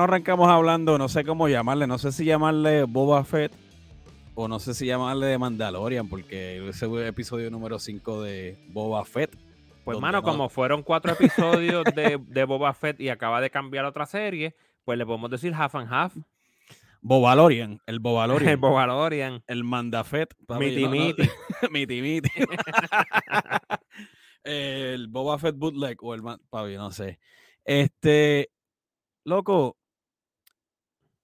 no arrancamos hablando? No sé cómo llamarle, no sé si llamarle Boba Fett o no sé si llamarle de Mandalorian, porque ese episodio número 5 de Boba Fett. Pues, mano, no- como fueron cuatro episodios de, de Boba Fett y acaba de cambiar otra serie, pues le podemos decir half and half. Bobalorian, el El Bobalorian, Bobalorian. el Mandafet. Miti miti. miti miti. el Boba Fett bootleg o el papi, no sé. Este, loco,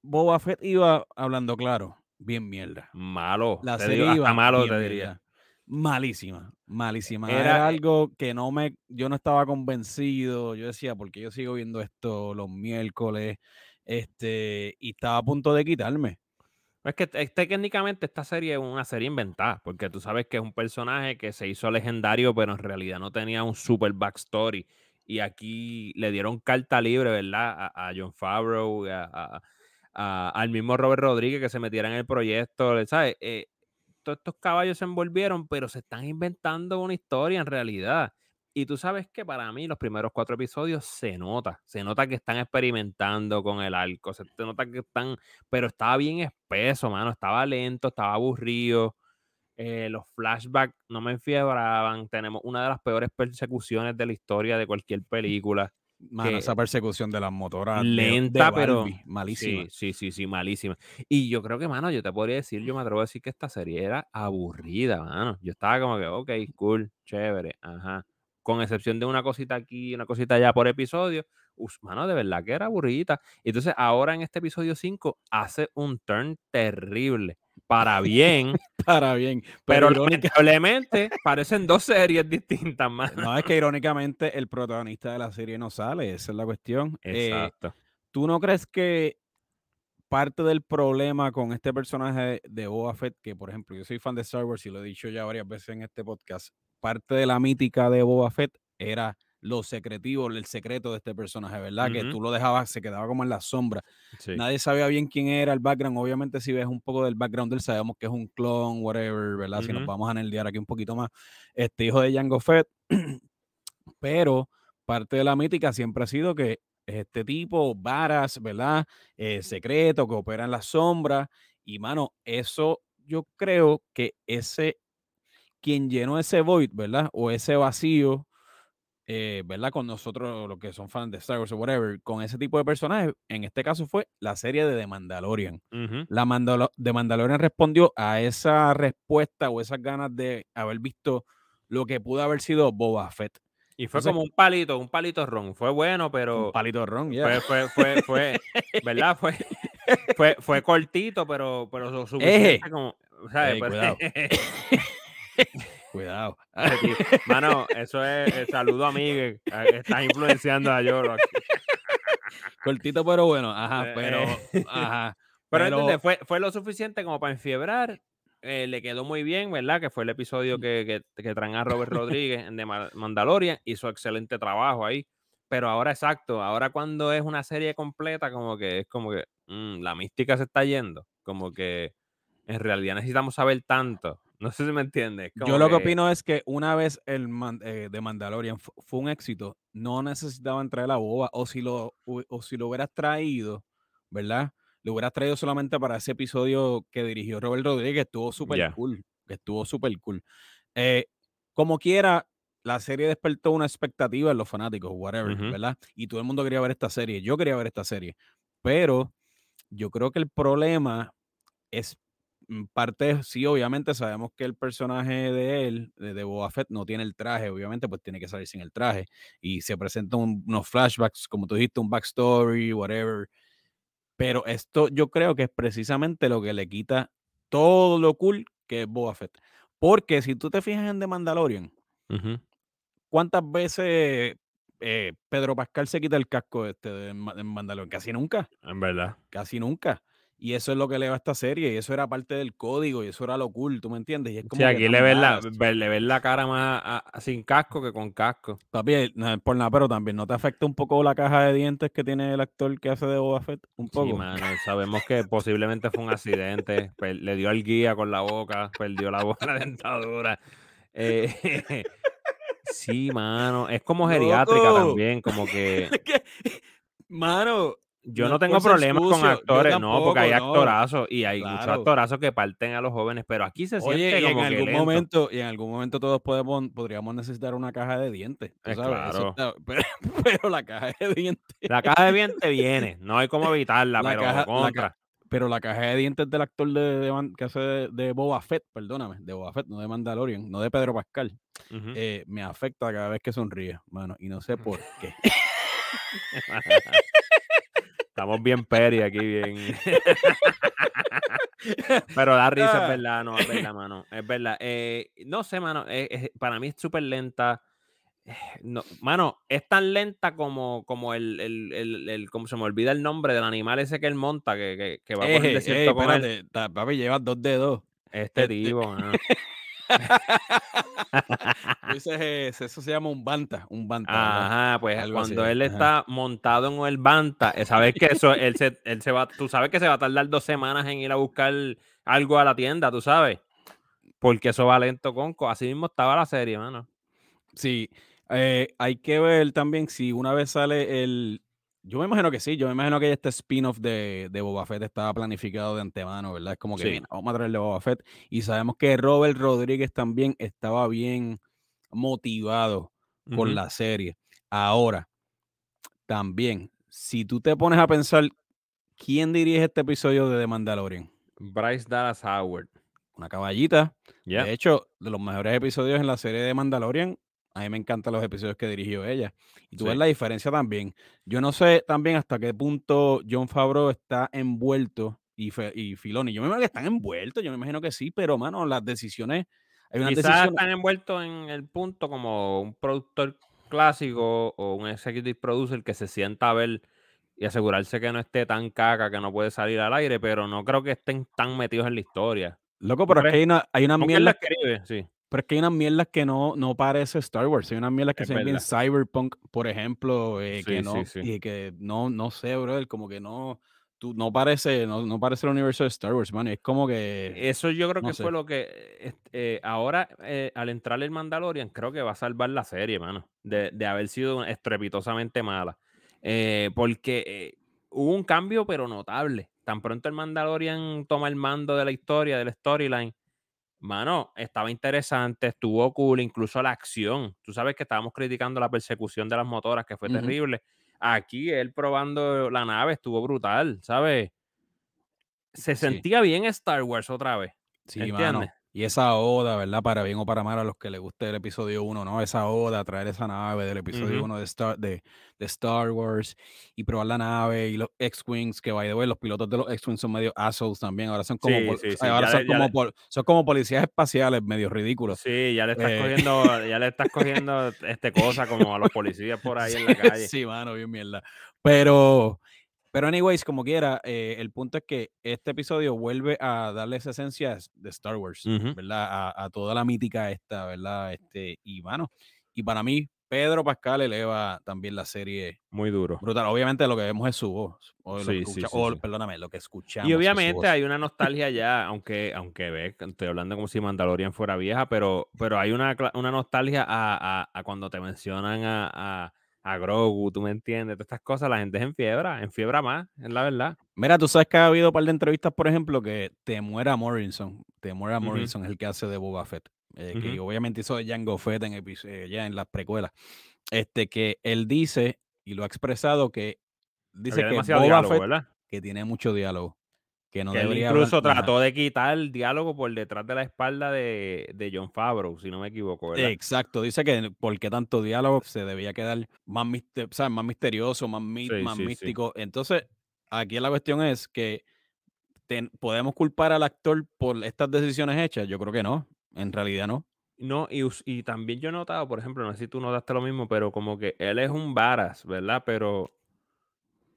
Boba Fett iba hablando claro, bien mierda. Malo. La serie digo, iba malo te mierda. diría. Malísima, malísima. Era- Era, algo que no me, yo no estaba convencido. Yo decía, porque yo sigo viendo esto los miércoles, este, y estaba a punto de quitarme. Es que te- técnicamente esta serie es una serie inventada, porque tú sabes que es un personaje que se hizo legendario, pero en realidad no tenía un super backstory. Y aquí le dieron carta libre, ¿verdad? A, a John Favreau, a- a- a- al mismo Robert Rodríguez que se metiera en el proyecto, ¿sabes? Eh, todos estos caballos se envolvieron, pero se están inventando una historia en realidad. Y tú sabes que para mí los primeros cuatro episodios se nota, se nota que están experimentando con el arco, se nota que están pero estaba bien espeso, mano. Estaba lento, estaba aburrido. eh, los flashbacks no me enfiebraban. Tenemos una de las peores persecuciones de la historia de cualquier película. Mano, esa persecución de las motoras. Lenta, de pero. Barbie, malísima. Sí, sí, sí, sí, malísima. Y yo creo que, mano, yo te podría decir, yo me atrevo a decir que esta serie era aburrida, mano. Yo estaba como que, ok, cool, chévere, ajá. Con excepción de una cosita aquí, una cosita allá por episodio. Us, mano, de verdad que era aburrida. Entonces, ahora en este episodio 5 hace un turn terrible. Para bien, Para bien. pero Pero, irónica- lamentablemente parecen dos series distintas, mano. no, es que irónicamente el protagonista de la serie no sale. Esa es la cuestión. Eh, Exacto. ¿Tú no crees que parte del problema con este personaje de Boba Fett, que por ejemplo yo soy fan de Star Wars y lo he dicho ya varias veces en este podcast, parte de la mítica de Boba Fett era lo secretivo, el secreto de este personaje, ¿verdad? Que Ujú. tú lo dejabas, se quedaba como en la sombra. Sí. Nadie sabía bien quién era el background. Obviamente, si ves un poco del background él, sabemos que es un clon, whatever, ¿verdad? Si nos vamos a nerdear aquí un poquito más, este hijo de Jango Fett. Pero parte de la mítica siempre ha sido que este tipo, varas, ¿verdad? Eh, secreto, que opera en la sombra. Y, mano, eso yo creo que ese, quien llenó ese void, ¿verdad? O ese vacío, eh, ¿verdad? Con nosotros, los que son fans de Star Wars o whatever, con ese tipo de personajes, en este caso fue la serie de The Mandalorian. Ujú. La Mandalo- The Mandalorian respondió a esa respuesta o esas ganas de haber visto lo que pudo haber sido Boba Fett. Y fue Entonces- como un palito, un palito ron. Fue bueno, pero Un palito ron, ya. fue, fue, fue, fue, ¿verdad? Fue, fue, fue cortito, pero, pero lo suficiente como, ¿sabes? Ey, Pero- cuidado. Cuidado. Mano, eso es, el saludo a Miguel. a- Estás influenciando a Yoro aquí. Cortito pero bueno, ajá, Eh, pero, eh. ajá. Pero, Pero-. Fue, fue lo suficiente como para enfiebrar. eh, le quedó muy bien, ¿verdad? Que fue el episodio que, que, que traen a Robert Rodríguez Ma- Mandalorian. Hizo excelente trabajo ahí. Pero ahora, exacto, ahora cuando es una serie completa, como que es como que mm, la mística se está yendo. Como que en realidad necesitamos saber tanto. No sé si me entiendes. Yo lo que opino es que una vez el man- eh, de Mandalorian fu- fue un éxito, no necesitaban traer la boba, o si lo, o si lo hubieras traído, ¿verdad? Lo hubieras traído solamente para ese episodio que dirigió Robert Rodríguez, que estuvo súper cool, que estuvo súper cool. Eh, como quiera, la serie despertó una expectativa en los fanáticos, whatever. ¿verdad? Y todo el mundo quería ver esta serie, yo quería ver esta serie, pero yo creo que el problema es parte, sí, obviamente sabemos que el personaje de él, de, Boba Fett, no tiene el traje, obviamente, pues tiene que salir sin el traje. Y se presentan un- unos flashbacks, como tú dijiste, un backstory, whatever. Pero esto yo creo que es precisamente lo que le quita todo lo cool que es Boba Fett. Porque si tú te fijas en The Mandalorian. ¿cuántas veces eh, Pedro Pascal se quita el casco este de Mandalorian? Casi nunca En verdad. casi nunca. Y eso es lo que le va a esta serie, y eso era parte del código, y eso era lo cool, ¿tú me entiendes? Y es como Sí, aquí le ves, la, le ves la cara más a- a- sin casco que con casco. Papi, eh, no por nada, pero también no te afecta un poco la caja de dientes que tiene el actor que hace de Boba Fett, un Sí, mano, sabemos que posiblemente fue un accidente. le dio al guía con la boca, perdió la boca, la dentadura. Eh, sí, mano, es como geriátrica ¡Loco! también, como que, Mano, Yo no no es tengo problemas con sucio, actores, no, porque hay no. actorazos y hay muchos Claro. actorazos que parten a los jóvenes, pero aquí se Oye, siente y en como que algún lento. momento y en algún momento todos podemos podríamos necesitar una caja de dientes, Eh, eso claro. está pero pero la caja de dientes La caja de dientes viene, no hay cómo evitarla, la pero caja la ca contra. pero la caja de dientes del actor de que hace de de Boba Fett, perdóname, de Boba Fett, no de Mandalorian, no de Pedro Pascal, eh, me afecta cada vez que sonríe, mano, y no sé por qué. Estamos bien peri aquí, bien. Pero da risa, es Ah. verdad, no, es verdad, mano, es verdad. Eh, no sé, mano, eh, eh, para mí es superlenta. No, mano, es tan lenta como como el el el el como se me olvida el nombre del animal ese que él monta, que que que va por el Eje, ey, desierto con él. espérate, ta papi, llevas 2 dedos. Este Este tipo, mano. Dices, eso se llama un banta, un banta. Ajá, pues Algo así, cuando él ajá. está montado en el Banta, eh, sabes que eso él se él se va tú sabes que se va a tardar 2 semanas en ir a buscar algo a la tienda, ¿tú sabes? Porque eso va lento, conco. Así mismo estaba la serie, mano. Sí, eh, hay que ver también si una vez sale el yo me imagino que sí, yo me imagino que este spin-off de de Boba Fett estaba planificado de antemano, ¿verdad? Es como que, Sí. vamos a traerle a Boba Fett, y sabemos que Robert Rodríguez también estaba bien motivado Ujú. la serie. Ahora, también, si tú te pones a pensar, ¿quién dirige este episodio de The Mandalorian? Bryce Dallas Howard. Una caballita. De hecho, de los mejores episodios en la serie de Mandalorian, a mí me encantan los episodios que dirigió ella. Y tú ves la diferencia también. Yo no sé también hasta qué punto Jon Favreau está envuelto y, Fe- y Filoni. Yo me imagino que están envueltos, yo me imagino que sí, pero mano, las decisiones, hay Quizás decisiones. están envueltos en el punto como un productor clásico o un executive producer que se sienta a ver y asegurarse que no esté tan caca que no puede salir al aire, pero no creo que estén tan metidos en la historia. Loco, ¿Tú pero es que hay, una, hay la mierdas, que- escribe, sí, pero es que hay unas mierdas que no, no parece Star Wars. Hay unas mierdas que es se ven bien cyberpunk, por ejemplo, eh, que Sí, no, sí, sí. y que no, no sé, brother, como que no, tú, no parece, no, no parece el universo de Star Wars, man. Es como que, Eso yo creo no que sé. fue lo que eh, eh, ahora eh, al entrar el Mandalorian creo que va a salvar la serie, mano, de, de haber sido estrepitosamente mala. Eh, porque eh, hubo un cambio pero notable. Tan pronto el Mandalorian toma el mando de la historia, del storyline, mano, estaba interesante, estuvo cool, incluso la acción. Tú sabes que estábamos criticando la persecución de las motoras, que fue terrible. Aquí él probando la nave estuvo brutal, ¿sabes? Se Sí. sentía bien Star Wars otra vez. Sí, ¿Entiendes? mano. Y esa oda, ¿verdad? Para bien o para mal a los que les guste el episodio 1, ¿no? Esa oda, traer esa nave del episodio Ujú. 1 de Star, de, de Star Wars y probar la nave y los X-Wings, que by the way, los pilotos de los X-Wings son medio assholes también. Ahora son como, Sí, pol- sí, sí, ahora son le- como, pol- son como policías espaciales, medio ridículos. Sí, ya le estás Eh, cogiendo, ya le estás cogiendo este cosa como a los policías por ahí en la calle. Sí, mano, bien mierda. Pero, pero anyways, como quiera, eh, el punto es que este episodio vuelve a darle esa esencia de Star Wars, Ujú. ¿verdad? A, a toda la mítica esta, ¿verdad? Este, y mano, y para mí, Pedro Pascal eleva también la serie Muy duro. brutal. Obviamente lo que vemos es su voz. O, lo que Sí, sí, escucha- sí, o, sí. perdóname, lo que escuchamos. Y es obviamente voz. hay una nostalgia ya, aunque, aunque ves, estoy hablando como si Mandalorian fuera vieja, pero, pero hay una, una nostalgia a, a- a cuando te mencionan a, a, Grogu, tú me entiendes, todas estas cosas, la gente es en fiebre, en fiebre más, es la verdad. Mira, tú sabes que ha habido un par de entrevistas, por ejemplo, que Temuera Morrison, Temuera Ujú. Morrison es el que hace de Boba Fett, eh, que obviamente hizo de Jango Fett en, eh, ya en las precuelas, este, que él dice, y lo ha expresado, que dice Había que Boba diálogo, Fett, ¿verdad? que tiene mucho diálogo, que no Que él debería hablar incluso nada. trató de quitar el diálogo por detrás de la espalda de, de John Favreau, si no me equivoco, ¿verdad? Exacto, dice que por qué tanto diálogo se debía quedar más, miste- o sea, más misterioso, más, mi- Sí, más sí, sí. místico. Entonces, aquí la cuestión es que ten- ¿podemos culpar al actor por estas decisiones hechas? Yo creo que no, en realidad no. No, y, y también yo he notado, por ejemplo, no sé si tú notaste lo mismo, pero como que él es un varas, ¿verdad? Pero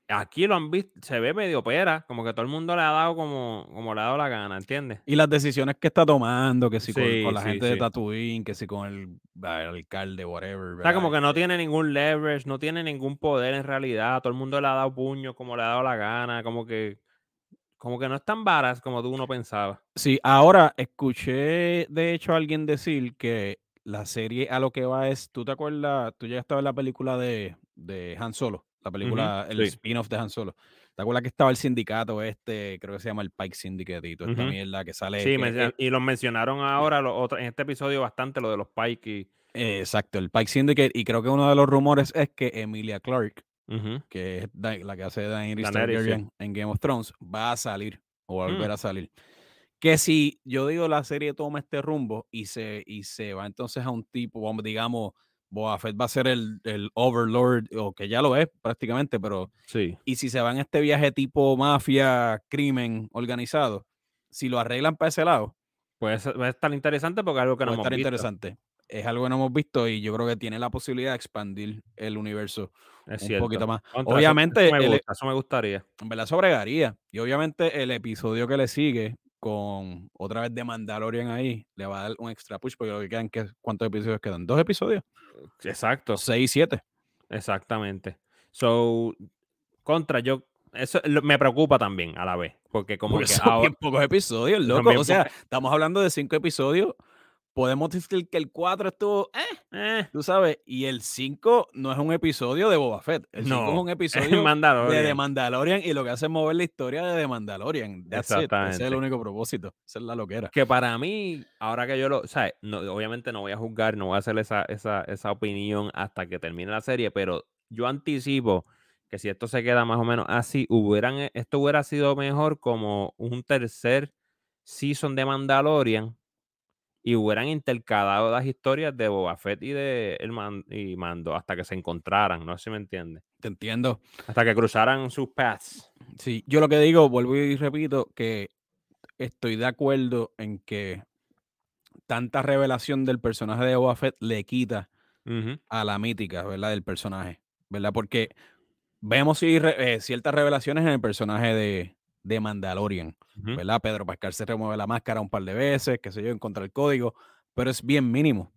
aquí lo han visto, se ve medio pera, como que todo el mundo le ha dado como, como le ha dado la gana, ¿entiendes? Y las decisiones que está tomando, que si con, Sí, con la sí, gente de. Tatooine, que si con el, ah, el alcalde, whatever. O sea, ¿verdad? como que no Este, tiene ningún leverage, no tiene ningún poder en realidad, todo el mundo le ha dado puño como le ha dado la gana, como que, como que no es tan varas como tú uno pensaba. Sí, ahora escuché de hecho a alguien decir que la serie a lo que va es, ¿tú te acuerdas? Tú llegaste a ver la película de, de Han Solo. La película, el sí. spin-off de Han Solo. ¿Te acuerdas que estaba el sindicato este, creo que se llama el Pike Syndicate y toda esta mierda que sale? Sí, que- que- y los mencionaron ahora los otros- en este episodio bastante lo de los Pike y... eh, exacto, el Pike Syndicate. Y creo que uno de los rumores es que Emilia Clarke, Ujú. que es la que hace Daenerys sí. Targaryen en Game of Thrones, va a salir o va a volver Mm. a salir. Que si yo digo la serie toma este rumbo y se, y se va entonces a un tipo, digamos, Boba Fett va a ser el, el Overlord, o que ya lo es prácticamente, pero Sí. y si se va en este viaje tipo mafia, crimen organizado, si lo arreglan para ese lado, Puede, ser- puede estar interesante porque es algo que no hemos estar visto. interesante. Es algo que no hemos visto y yo creo que tiene la posibilidad de expandir el universo Es un cierto. poquito más. Contra, Obviamente, eso, me el- gusta, eso me gustaría. en verdad sobregaría. Y obviamente el episodio que le sigue con otra vez de Mandalorian ahí, le va a dar un extra push porque lo que quedan, que, ¿cuántos episodios quedan? ¿Dos episodios? Exacto. Seis, siete. Exactamente. So, contra, yo, eso lo- me preocupa también a la vez, porque como Porque que son ahora, bien pocos episodios, loco. O sea, estamos hablando de cinco episodios. Podemos decir que el 4 estuvo, eh, eh, tú sabes, y el 5 no es un episodio de Boba Fett. El 5 es no, un es episodio de The Mandalorian. Mandalorian y lo que hace es mover la historia de The Mandalorian. That's it. Ese es el Exactamente. único propósito. Esa es la loquera. Que para mí, ahora que yo lo, ¿sabes? No, obviamente no voy a juzgar, no voy a hacer esa, esa, esa opinión hasta que termine la serie, pero yo anticipo que si esto se queda más o menos así, hubieran, e- esto hubiera sido mejor como un tercer season de Mandalorian y hubieran intercalado las historias de Boba Fett y de el Man- y Mando hasta que se encontraran, no sé si me entiendes. Te entiendo. Hasta que cruzaran sus paths. Sí, yo lo que digo, vuelvo y repito, que estoy de acuerdo en que tanta revelación del personaje de Boba Fett le quita a la mítica, ¿verdad? Del personaje, ¿verdad? Porque vemos sí, re- eh, ciertas revelaciones en el personaje de, de Mandalorian, ujú. ¿verdad? Pedro Pascal se remueve la máscara un par de veces, qué sé yo, en contra el código, pero es bien mínimo.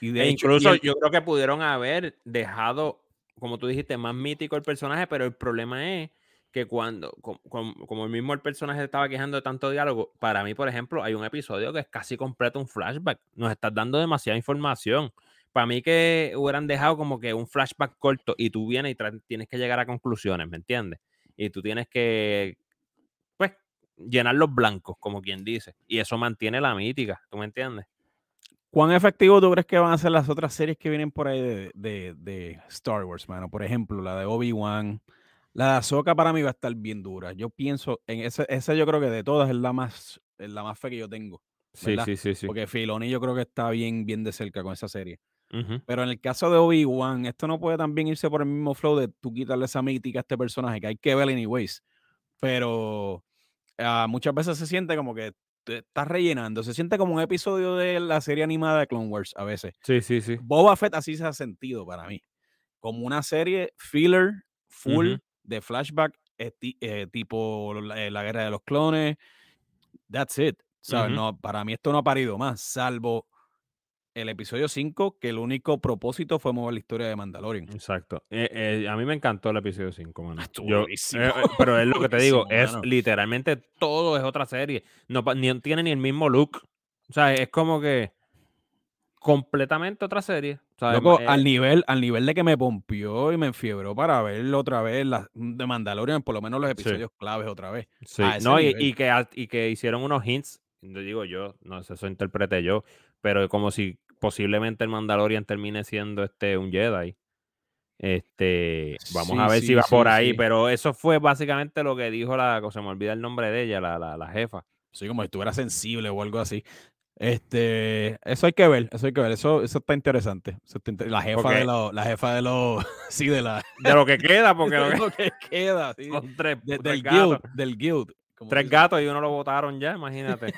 Y de E hecho, y incluso el- yo creo que pudieron haber dejado, como tú dijiste, más mítico el personaje, pero el problema es que cuando, com- com- como, el mismo el personaje estaba quejando de tanto diálogo, para mí, por ejemplo, hay un episodio que es casi completo un flashback. Nos estás dando demasiada información. Para mí que hubieran dejado como que un flashback corto y tú vienes y tienes que llegar a conclusiones, ¿me entiendes? Y tú tienes que, llenar los blancos, como quien dice. Y eso mantiene la mítica, ¿tú me entiendes? ¿Cuán efectivo tú crees que van a ser las otras series que vienen por ahí de, de- de Star Wars, mano? Por ejemplo, la de Obi-Wan. La de Ahsoka para mí va a estar bien dura. Yo pienso, en esa, esa yo creo que de todas es la más, es la más fe que yo tengo. Sí, ¿verdad? sí, sí, sí. Porque Filoni yo creo que está bien, bien de cerca con esa serie. Pero en el caso de Obi-Wan, esto no puede también irse por el mismo flow de tú quitarle esa mítica a este personaje, que hay que ver anyways. Pero ah, muchas veces se siente como que te estás rellenando. Se siente como un episodio de la serie animada de Clone Wars a veces. Sí, sí, sí. Boba Fett así se ha sentido para mí. Como una serie filler, full, de flashback, eh, ti- tipo la, eh, la guerra de los clones. That's it. no, para mí esto no ha parido más, salvo el episodio 5, que el único propósito fue mover la historia de Mandalorian. Exacto. Eh, eh, a mí me encantó el episodio 5, mano. Yo- buenísimo, eh, pero es lo que te digo, es mano. literalmente todo es otra serie. No, ni tiene ni el mismo look. O sea, es como que completamente otra serie. Loco, al nivel, al nivel de que me pompió y me enfiebró para verlo otra vez, la, de Mandalorian, por lo menos los Sí. episodios claves otra vez. sí. No, y, que, y que hicieron unos hints, no digo yo, no sé, eso interprete yo, pero como si posiblemente el Mandalorian termine siendo este un Jedi. Este, vamos a ver sí, si va sí, por ahí, pero eso fue básicamente lo que dijo la, se me olvida el nombre de ella, la, la, la jefa. Sí, como si estuviera sensible o algo así. Este, eso hay que ver, eso hay que ver, eso, eso está interesante. eso está inter- la jefa de los, la jefa de los, sí, de la, De lo que queda, porque lo de lo que queda, sí, son tres, de- tres del gatos. guild, del guild. Tres gatos y uno lo votaron ya, imagínate.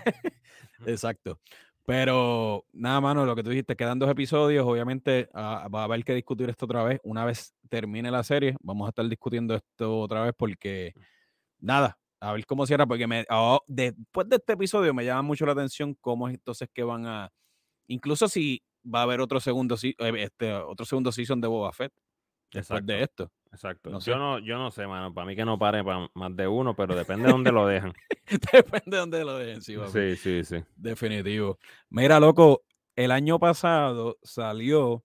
Exacto. Pero nada, mano, lo que tú dijiste, quedan dos episodios. Obviamente ah, va a haber que discutir esto otra vez. Una vez termine la serie, vamos a estar discutiendo esto otra vez porque, nada, a ver cómo cierra. Porque me, ah, después de este episodio me llama mucho la atención cómo es entonces que van a, incluso si va a haber otro segundo, se- eh, este, otro segundo season de Boba Fett después de esto. Exacto. No yo, no, yo no sé, mano. Para mí que no pare para más de uno, pero depende de dónde lo dejan. Depende de dónde lo dejen, sí, papi. Sí, sí, sí. Definitivo. Mira, loco, el año pasado salió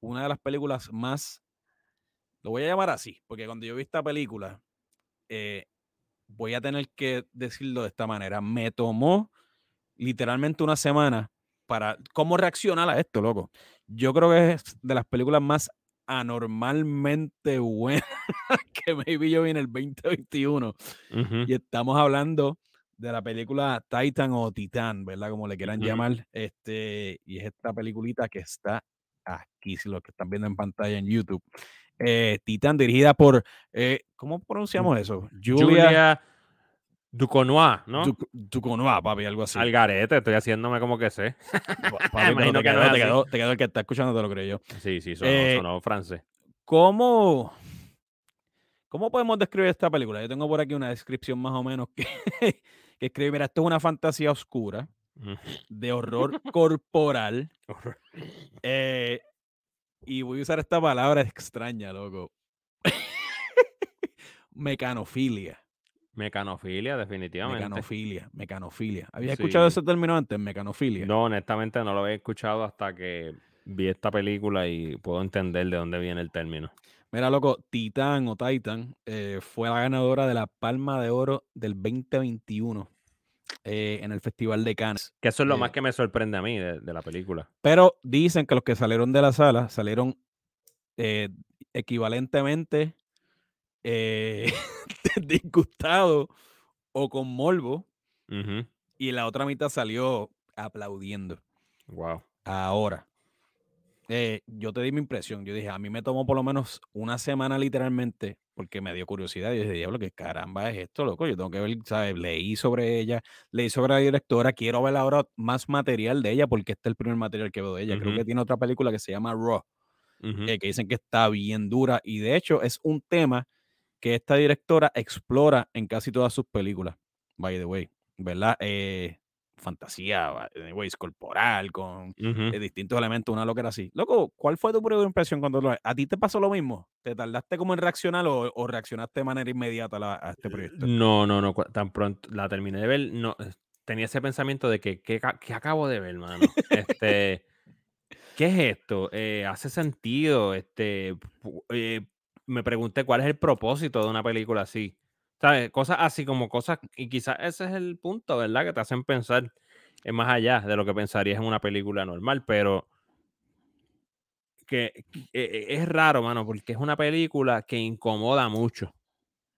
una de las películas más lo voy a llamar así, porque cuando yo vi esta película, eh, voy a tener que decirlo de esta manera, me tomó literalmente una semana para cómo reaccionar a esto, loco. Yo creo que es de las películas más anormalmente buenas que maybe yo vi en el 2021. Ujú. Y estamos hablando de la película Titan o Titán, ¿verdad? Como le quieran llamar. Este, y es esta peliculita que está aquí, si lo que están viendo en pantalla en YouTube. Eh, Titán, dirigida por, eh, ¿cómo pronunciamos eso? Julia, Julia Ducournau, ¿no? Duc- Ducournau, papi, algo así. Al garete, estoy haciéndome como que sé. Pa- papi, te que no quedó, te, quedó, te quedó el que está escuchando, te lo creo yo. Sí, sí, sonó, Eh, sonó francés. ¿Cómo, ¿Cómo podemos describir esta película? Yo tengo por aquí una descripción más o menos que, que escribe, mira, esto es una fantasía oscura Ujú. de horror corporal. Eh, y voy a usar esta palabra extraña, loco. Mecanofilia. Mecanofilia, definitivamente. Mecanofilia. Mecanofilia. ¿Habías Sí. escuchado ese término antes? Mecanofilia. No, honestamente no lo había escuchado hasta que vi esta película y puedo entender de dónde viene el término. Mira, loco, Titán o Titan eh, fue la ganadora de la Palma de Oro del 2021 eh, en el Festival de Cannes. Que eso es lo Eh, más que me sorprende a mí de, de la película. Pero dicen que los que salieron de la sala salieron equivalentemente eh, disgustados o con morbo y la otra mitad salió aplaudiendo. Wow. Ahora, eh, yo te di mi impresión. Yo dije, a mí me tomó por lo menos una semana literalmente porque me dio curiosidad. Yo dije, diablo, ¿qué caramba es esto, loco? Yo tengo que ver, ¿sabes? Leí sobre ella, leí sobre la directora. Quiero ver ahora más material de ella porque este es el primer material que veo de ella. Creo que tiene otra película que se llama Raw, eh, que dicen que está bien dura y de hecho es un tema que esta directora explora en casi todas sus películas, by the way, ¿verdad? Eh, fantasía, anyways, corporal, con Ujú. eh, distintos elementos, una loquera así. Loco, ¿cuál fue tu primera impresión cuando lo ¿A ti te pasó lo mismo? ¿Te tardaste como en reaccionar o, o reaccionaste de manera inmediata a, la- a este proyecto? No, no, no. Tan pronto la terminé de ver, no, eh, tenía ese pensamiento de que, ¿qué, ca- qué acabo de ver, mano? Este, ¿qué es esto? Eh, ¿Hace sentido? Este, eh, me pregunté cuál es el propósito de una película así. ¿Sabes? Cosas así como cosas, y quizás ese es el punto, ¿verdad? Que te hacen pensar eh, más allá de lo que pensarías en una película normal, pero que, que, eh, es raro, mano, porque es una película que incomoda mucho.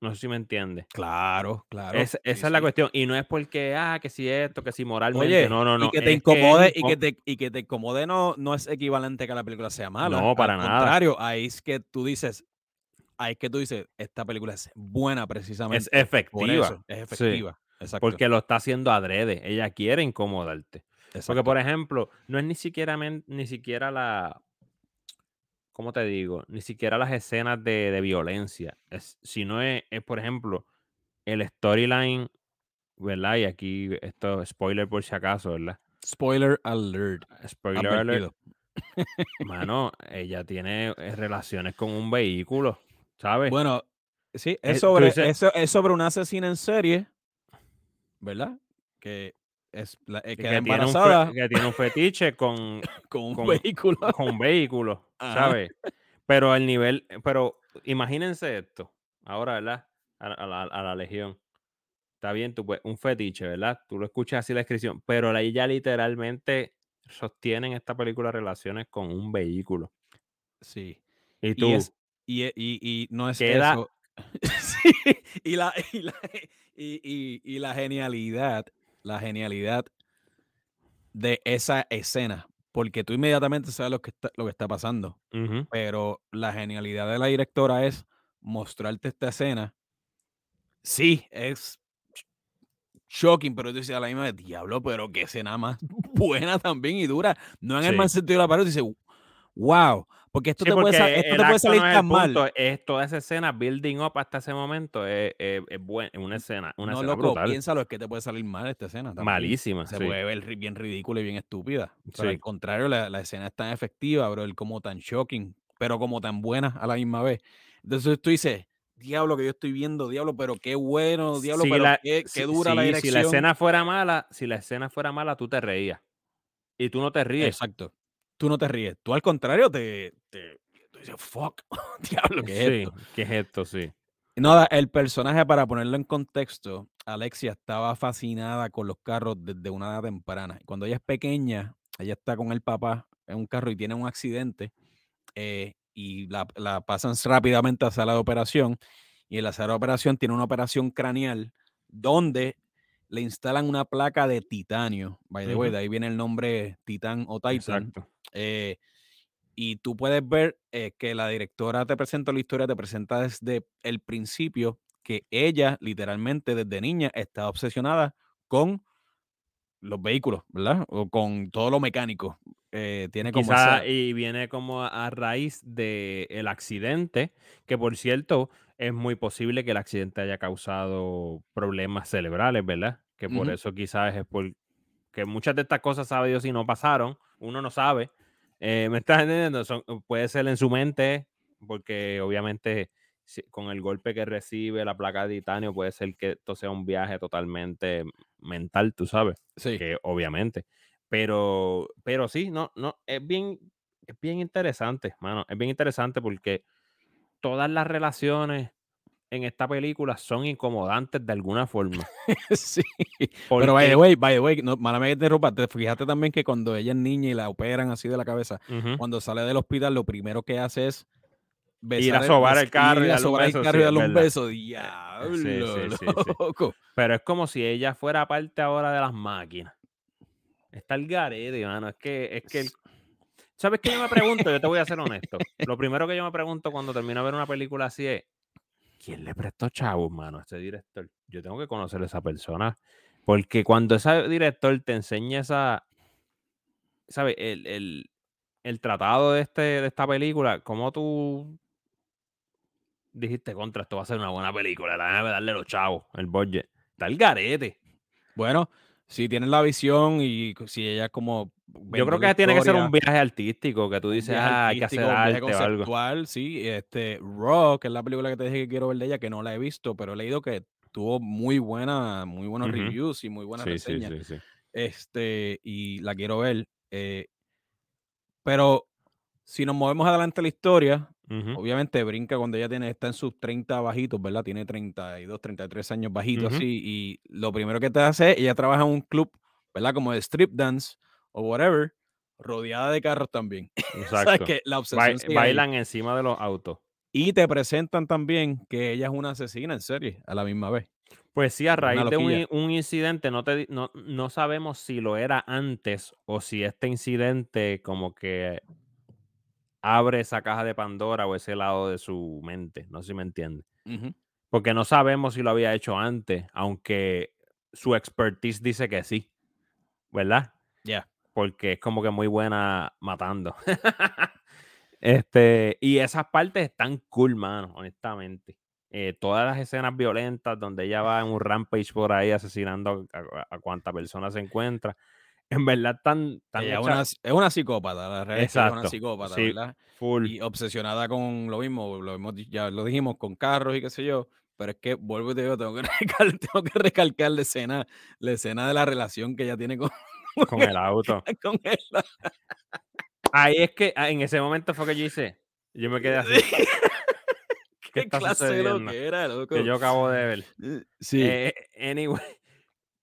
No sé si me entiendes. Claro, claro. Es- esa sí, es la sí. cuestión. Y no es porque, ah, que si esto, que si moralmente. Oye, no, no, no. y que te es incomode, es y, que te, y que te incomode no, no es equivalente a que la película sea mala. No, para Al nada. contrario, ahí es que tú dices, ahí es que tú dices, esta película es buena precisamente. Es efectiva. eso, es Sí, efectiva. Exacto. porque lo está haciendo adrede. Ella quiere incomodarte. Porque, exacto. por ejemplo, no es ni siquiera, ni siquiera la. ¿Cómo te digo? Ni siquiera las escenas de, de violencia. Es, sino es, es, por ejemplo, el storyline, ¿verdad? Y aquí, esto, spoiler por si acaso, ¿verdad? Spoiler alert. Spoiler alert. Mano, ella tiene eh, relaciones con un vehículo, ¿sabes? Bueno, sí, Eh, es tú sobre, eso, es sobre una asesina en serie, ¿verdad? Que es la, eh, Y queda que, tiene un que tiene un fetiche con, con un con- vehículo. con un vehículo. ¿sabes? Pero el nivel, pero imagínense esto, ahora, ¿verdad? A, a la, a la legión. Está bien, tú, pues, un fetiche, ¿verdad? Tú lo escuchas así la descripción, pero ella literalmente sostiene en esta película relaciones con un vehículo. Sí. Y tú, Y, es, y, e- y, y no es Queda- eso. sí, y la, y, la, y, la genialidad, la genialidad de esa escena, porque tú inmediatamente sabes lo que está, lo que está pasando, pero la genialidad de la directora es mostrarte esta escena. Sí, es sh- shocking, pero tú dices a la misma vez, diablo, pero qué escena más buena también y dura. No en el mal sentido de la palabra, dices, wow, porque esto Sí, te puede, esto te salir no tan mal. es toda esa escena building up hasta ese momento es, es, es buen- una escena, una no, escena loco, brutal. piénsalo, es que te puede salir mal esta escena. también. Malísima, Se sí. puede ver bien ridícula y bien estúpida. Pero Sí. al contrario, la, la escena es tan efectiva, bro, el como tan shocking, pero como tan buena a la misma vez. Entonces tú dices, diablo que yo estoy viendo, diablo, pero qué bueno, diablo, Si pero la- qué, qué si- dura la dirección. Si la escena fuera mala, si la escena fuera mala, tú te reías. Y tú no te ríes. Exacto. Tú no te ríes. Tú al contrario, te, te- tú dices, fuck, diablo, ¿qué es Sí, esto? ¿qué es esto? Sí. Nada, el personaje, para ponerlo en contexto, Alexia estaba fascinada con los carros desde una edad temprana. Cuando ella es pequeña, ella está con el papá en un carro y tiene un accidente eh, y la, la pasan rápidamente a sala de operación. Y en la sala de operación tiene una operación craneal donde le instalan una placa de titanio. By the way, Ujú. de ahí viene el nombre Titan o Titan. Exacto. Eh, y tú puedes ver eh, que la directora te presenta la historia, te presenta desde el principio que ella literalmente desde niña está obsesionada con los vehículos, ¿verdad? O con todo lo mecánico. Eh, tiene como Quizá, esa... y viene como a raíz del accidente, que por cierto, es muy posible que el accidente haya causado problemas cerebrales, ¿verdad? Que por eso quizás es por que muchas de estas cosas, sabe Dios, si no pasaron, uno no sabe. Eh, ¿me estás entendiendo? Son, puede ser en su mente, porque obviamente si- con el golpe que recibe la placa de titanio, puede ser que esto sea un viaje totalmente mental, tú sabes, Sí, que obviamente. Pero, pero sí, no, no, es bien, es bien interesante, mano. Es bien interesante porque todas las relaciones en esta película son incomodantes de alguna forma. sí. Pero by the way, by the way, no, mala interrumpa, te fijaste también que cuando ella es niña y la operan así de la cabeza, cuando sale del hospital, lo primero que hace es ir besar a sobar el carro y a darle un sobar el beso, carro sí, y es darle un beso. sí, Diablo, sí, sí, sí. loco. Pero es como si ella fuera parte ahora de las máquinas. Está el garete, mano. Es que, es que el- ¿Sabes qué yo me pregunto? Yo te voy a ser honesto. Lo primero que yo me pregunto cuando termino de ver una película así es, ¿quién le prestó chavos, mano, a este director? Yo tengo que conocer a esa persona. Porque cuando ese director te enseña esa, ¿sabes? El, el, el tratado de, este, de esta película, ¿cómo tú dijiste contra esto va a ser una buena película? La debe darle los chavos, el budget. Está el garete. Bueno, si tienen la visión y si ella como Yo creo que tiene que ser un viaje artístico, que tú dices, ah, hay que hacer arte o algo. conceptual, sí, este, Raw, que es la película que te dije que quiero ver de ella, que no la he visto, pero he leído que tuvo muy buena, muy buenos Ujú. reviews y muy buenas sí, reseñas, sí, sí. este, y la quiero ver, eh, pero si nos movemos adelante la historia, Obviamente brinca cuando ella tiene, está en sus 30 bajitos, ¿verdad? Tiene 32, 33 años bajitos así, y lo primero que te hace, ella trabaja en un club, ¿verdad? Como de strip dance o whatever, rodeada de carros también. Exacto. que la obsesión ahí. bailan encima de los autos. Y te presentan también que ella es una asesina en serie a la misma vez. Pues sí, a raíz de un, un incidente, no, te, no, no sabemos si lo era antes o si este incidente como que abre esa caja de Pandora o ese lado de su mente. No sé si me entiende. Porque no sabemos si lo había hecho antes, aunque su expertise dice que sí, ¿verdad? Ya. Porque es como que muy buena matando. este, y esas partes están cool, mano, honestamente. Eh, todas las escenas violentas donde ella va en un rampage por ahí asesinando a, a- a cuanta persona se encuentra, en verdad tan Ella es una, es una psicópata, la realidad es una psicópata, Sí, ¿verdad? full. Y obsesionada con lo mismo, lo ya lo dijimos, con carros y qué sé yo, pero es que vuelvo y te digo, tengo que recalcar, tengo que recalcar la escena, la escena de la relación que ella tiene con, con el auto. con él. Ahí es que ah, en ese momento fue que yo hice. Yo me quedé así. ¿Qué ¿Qué está clase de lo que era, loco? Que yo acabo de ver. Eh, Sí. Eh, anyway.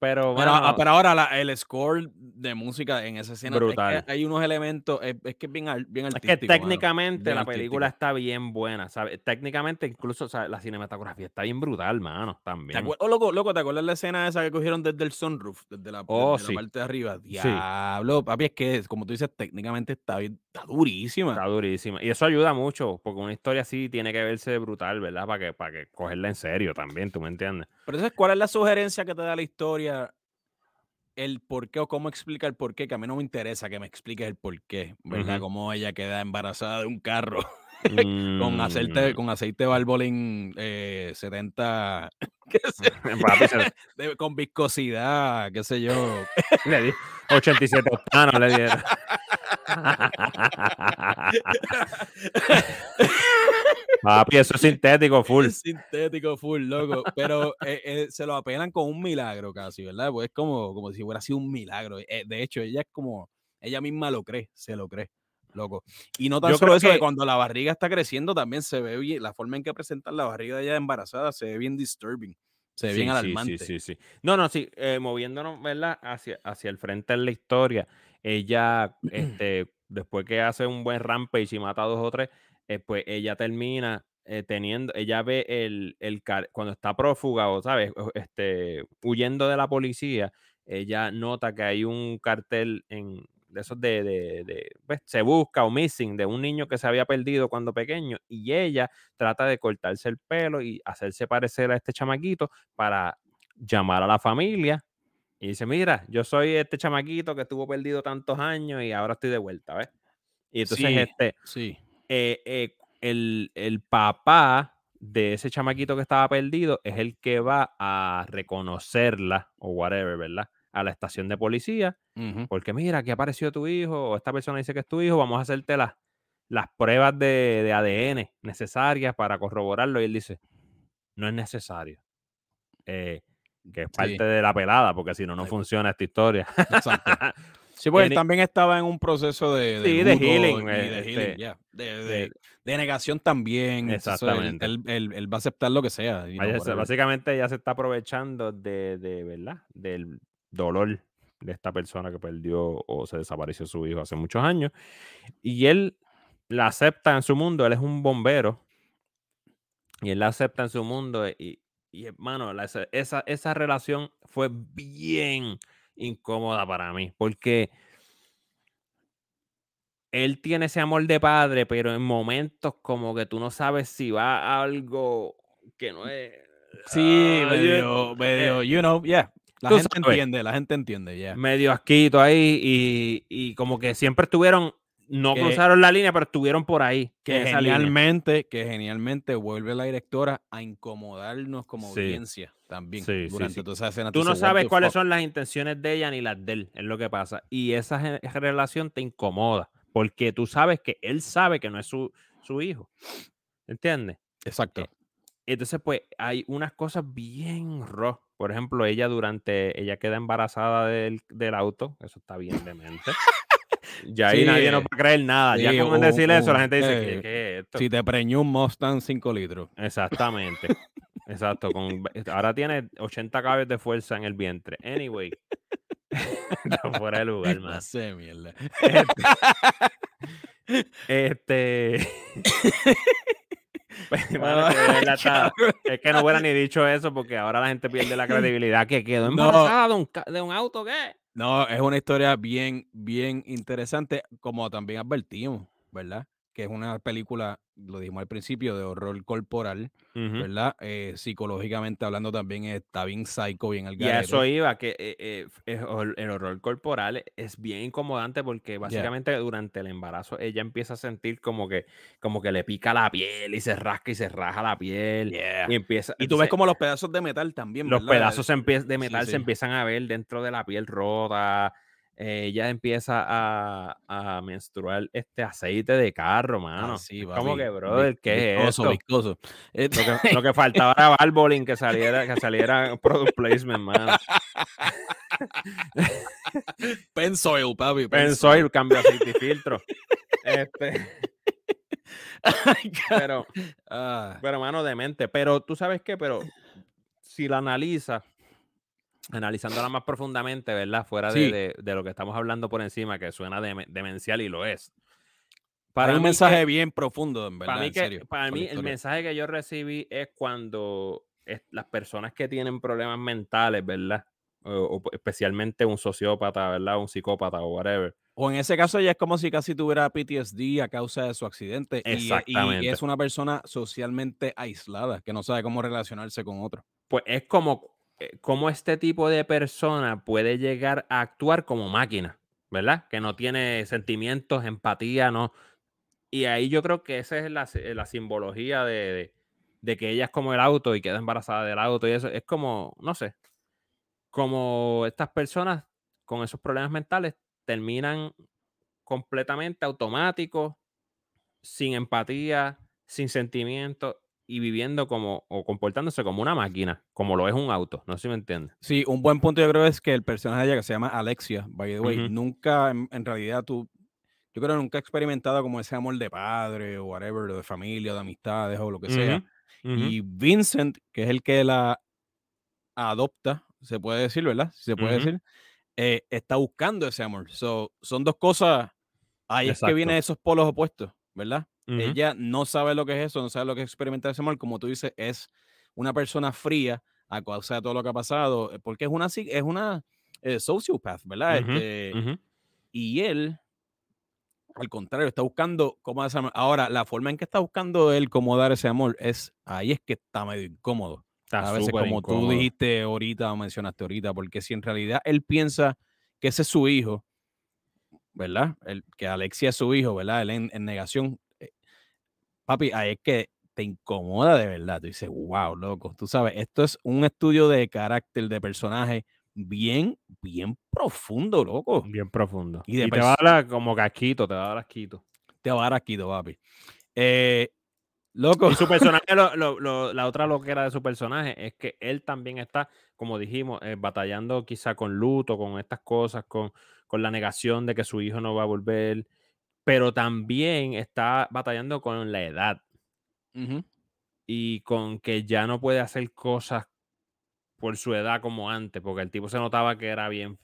Pero, Pero, ah, mano, pero ahora la- el score de música en esa escena es que hay unos elementos, es, es que es bien, bien Es artístico. que mano, técnicamente la película artístico. está bien buena, ¿sabes? Técnicamente, incluso o sea, la cinematografía está bien brutal, mano, ¿Te también. acuer- oh, loco, loco, ¿te acuerdas la escena esa que cogieron desde el sunroof? Desde la, Oh, desde la sí. parte de arriba. Sí. Diablo, papi, es que, como tú dices, técnicamente está, bien- está durísima. Está durísima. Y eso ayuda mucho, porque una historia así tiene que verse brutal, ¿verdad? Para que, para que cogerla en serio también, ¿tú me entiendes? Pero entonces, ¿cuál es la sugerencia que te da la historia? El por qué o cómo explica el por qué, que a mí no me interesa que me expliques el por qué, ¿verdad? Ujú. Cómo ella queda embarazada de un carro con aceite, Mm, con aceite Valvoline eh, 70, qué sé, papi, se- de- con viscosidad, qué sé yo. le di 87 octanos, le dieron. Papi, eso es sintético, full. Es sintético full, loco. Pero eh, eh, se lo apelan con un milagro casi, ¿verdad? Pues es como, como si hubiera sido un milagro. Eh, de hecho, ella es como, ella misma lo cree, se lo cree. Loco. Y no tan Yo solo eso, que que- cuando la barriga está creciendo también se ve bien, la forma en que presentan la barriga de ella embarazada se ve bien disturbing, se ve bien Sí, alarmante. Sí, sí, sí. No, no, sí, eh, moviéndonos, ¿verdad? Hacia, hacia el frente en la historia, ella, este, después que hace un buen rampage y mata a dos o tres, eh, pues ella termina eh, teniendo, ella ve el, el cuando está prófuga o, ¿sabes? Este, huyendo de la policía, ella nota que hay un cartel en de esos de, de, de, pues, se busca o missing de un niño que se había perdido cuando pequeño y ella trata de cortarse el pelo y hacerse parecer a este chamaquito para llamar a la familia y dice, mira, yo soy este chamaquito que estuvo perdido tantos años y ahora estoy de vuelta, ¿ves? Y entonces Sí. este, Sí, eh, eh, el, el papá de ese chamaquito que estaba perdido es el que va a reconocerla o whatever, ¿verdad? A la estación de policía porque mira, que apareció tu hijo, o esta persona dice que es tu hijo, vamos a hacerte las, las pruebas de, de ADN necesarias para corroborarlo. Y él dice, no es necesario. Eh, que es Sí. parte de la pelada, porque si no, no pues. funciona esta historia. exacto. Sí, pues él también estaba en un proceso de, de, Sí, de healing, de este, healing, ya, de, negación también. entonces él- Exactamente. Él, él- él va a aceptar lo que sea. básicamente ella se está aprovechando de, de, ¿verdad? Del dolor de esta persona que perdió o se desapareció su hijo hace muchos años. Y él la acepta en su mundo, él es un bombero. Y él la acepta en su mundo. Y, y hermano, la- esa, esa, esa relación fue bien incómoda para mí. Porque él tiene ese amor de padre, pero en momentos como que tú no sabes si va a algo que no es. Sí, medio, medio, eh, you know, yeah. La tú gente sabes. entiende, la gente entiende, ya. medio asquito ahí y, y como que siempre estuvieron, no Que- cruzaron la línea, pero estuvieron por ahí. Que genialmente, que genialmente vuelve la directora a incomodarnos como Sí. audiencia también Sí, durante sí. toda esa escena. Tú no dices, "What sabes cuáles fuck?". son las intenciones de ella ni las de él, es lo que pasa. Y esa relación te incomoda, porque tú sabes que él sabe que no es su, su hijo. ¿Entiendes? Exacto. Entonces, pues, hay unas cosas bien rojas. Por ejemplo, ella durante, ella queda embarazada del, del auto. Eso está bien demente. ya ahí Sí, nadie nos eh, va a creer nada. ya como decir eso, la gente dice, eh, ¿qué, qué es esto? Si te preñó un Mustang 5 litros. Exactamente. Exacto. Con, ahora tiene 80 caballos de fuerza en el vientre. Anyway. Está fuera de lugar, No man. sé, mierda. Este. Pues, que cabrón. es que no hubiera ni dicho eso porque ahora la gente pierde la credibilidad. que quedó No. embarazada de, un, de un auto? ¿Qué? No, es una historia bien, bien interesante, como también advertimos, ¿verdad? Que es una película, lo dijimos al principio, de horror corporal. ¿verdad? Eh, psicológicamente hablando también está bien psycho, bien al Y a eso iba, que eh, eh, el horror corporal es bien incomodante porque básicamente durante el embarazo ella empieza a sentir como que, como que le pica la piel y se rasca y se raja la piel. Yeah. Y empieza. Y tú ves como los pedazos de metal también, los ¿verdad? pedazos de Sí, metal sí. se empiezan a ver dentro de la piel rota. Eh, ella empieza a, a menstruar este aceite de carro, mano. Ah, sí, Es como que, brother, ¿qué es esto? viscoso. Eh, Lo que, lo que faltaba era Barbolin que saliera, que saliera product placement, mano. Pensoil, papi. Pensoil, cambio aceite y filtro. Este, pero, ah, pero, mano, demente. Pero, ¿tú sabes qué? Pero, si la analiza, analizándola más profundamente, ¿verdad? Fuera de, Sí. de- de lo que estamos hablando por encima, que suena deme- demencial y lo es. Hay un mensaje que- bien profundo, en verdad, para mí, en que, serio, para mí el mensaje que yo recibí es cuando es- las personas que tienen problemas mentales, ¿verdad? O, o especialmente un sociópata, ¿verdad? Un psicópata o whatever. O en ese caso ya es como si casi tuviera PTSD a causa de su accidente. y- Y, Exactamente. es una persona socialmente aislada, que no sabe cómo relacionarse con otro. Pues es como, eh, como este tipo de persona puede llegar a actuar como máquina, ¿verdad? Que no tiene sentimientos, empatía, no. Y ahí yo creo que esa es la, la simbología de, de- de que ella es como el auto y queda embarazada del auto y eso. Es como, no sé, como estas personas con esos problemas mentales terminan completamente automáticos, sin empatía, sin sentimiento y viviendo como o comportándose como una máquina, como lo es un auto. No sé si me entiendes. Sí, un buen punto yo creo es que el personaje de ella que se llama Alexia, by the way, nunca en, en realidad tú yo creo nunca ha experimentado como ese amor de padre o whatever, o de familia, de amistades o lo que sea. Ujú. Y Vincent, que es el que la adopta, se puede decir, ¿verdad? Si se puede decir, eh, está buscando ese amor. So, son dos cosas, ahí es que vienen esos polos opuestos, ¿verdad? Ella no sabe lo que es eso, no sabe lo que es experimentar ese amor, como tú dices, es una persona fría a causa de todo lo que ha pasado, eh, porque es una, es una eh, sociopath, ¿verdad? Este, y él, al contrario, está buscando cómo dar ese amor. Ahora, la forma en que está buscando él cómo dar ese amor, es ahí es que está medio incómodo. Está A veces, como tú incómodo. dijiste ahorita o mencionaste ahorita, porque si en realidad él piensa que ese es su hijo, ¿verdad? El, que Alexia es su hijo, ¿verdad? Él en, en negación. Papi, ahí es que te incomoda de verdad. Tú dices, wow, loco. Tú sabes, esto es un estudio de carácter, de personaje bien, bien profundo, loco. Bien profundo. Y de Y te va a dar como casquito, te va a dar asquito. Te va a dar aquí, papi. Eh, loco. Y su personaje, lo- lo- lo- la otra loquera de su personaje es que él también está, como dijimos, eh, batallando quizá con luto, con estas cosas, con, con la negación de que su hijo no va a volver, pero también está batallando con la edad y con que ya no puede hacer cosas por su edad como antes, porque el tipo se notaba que era bien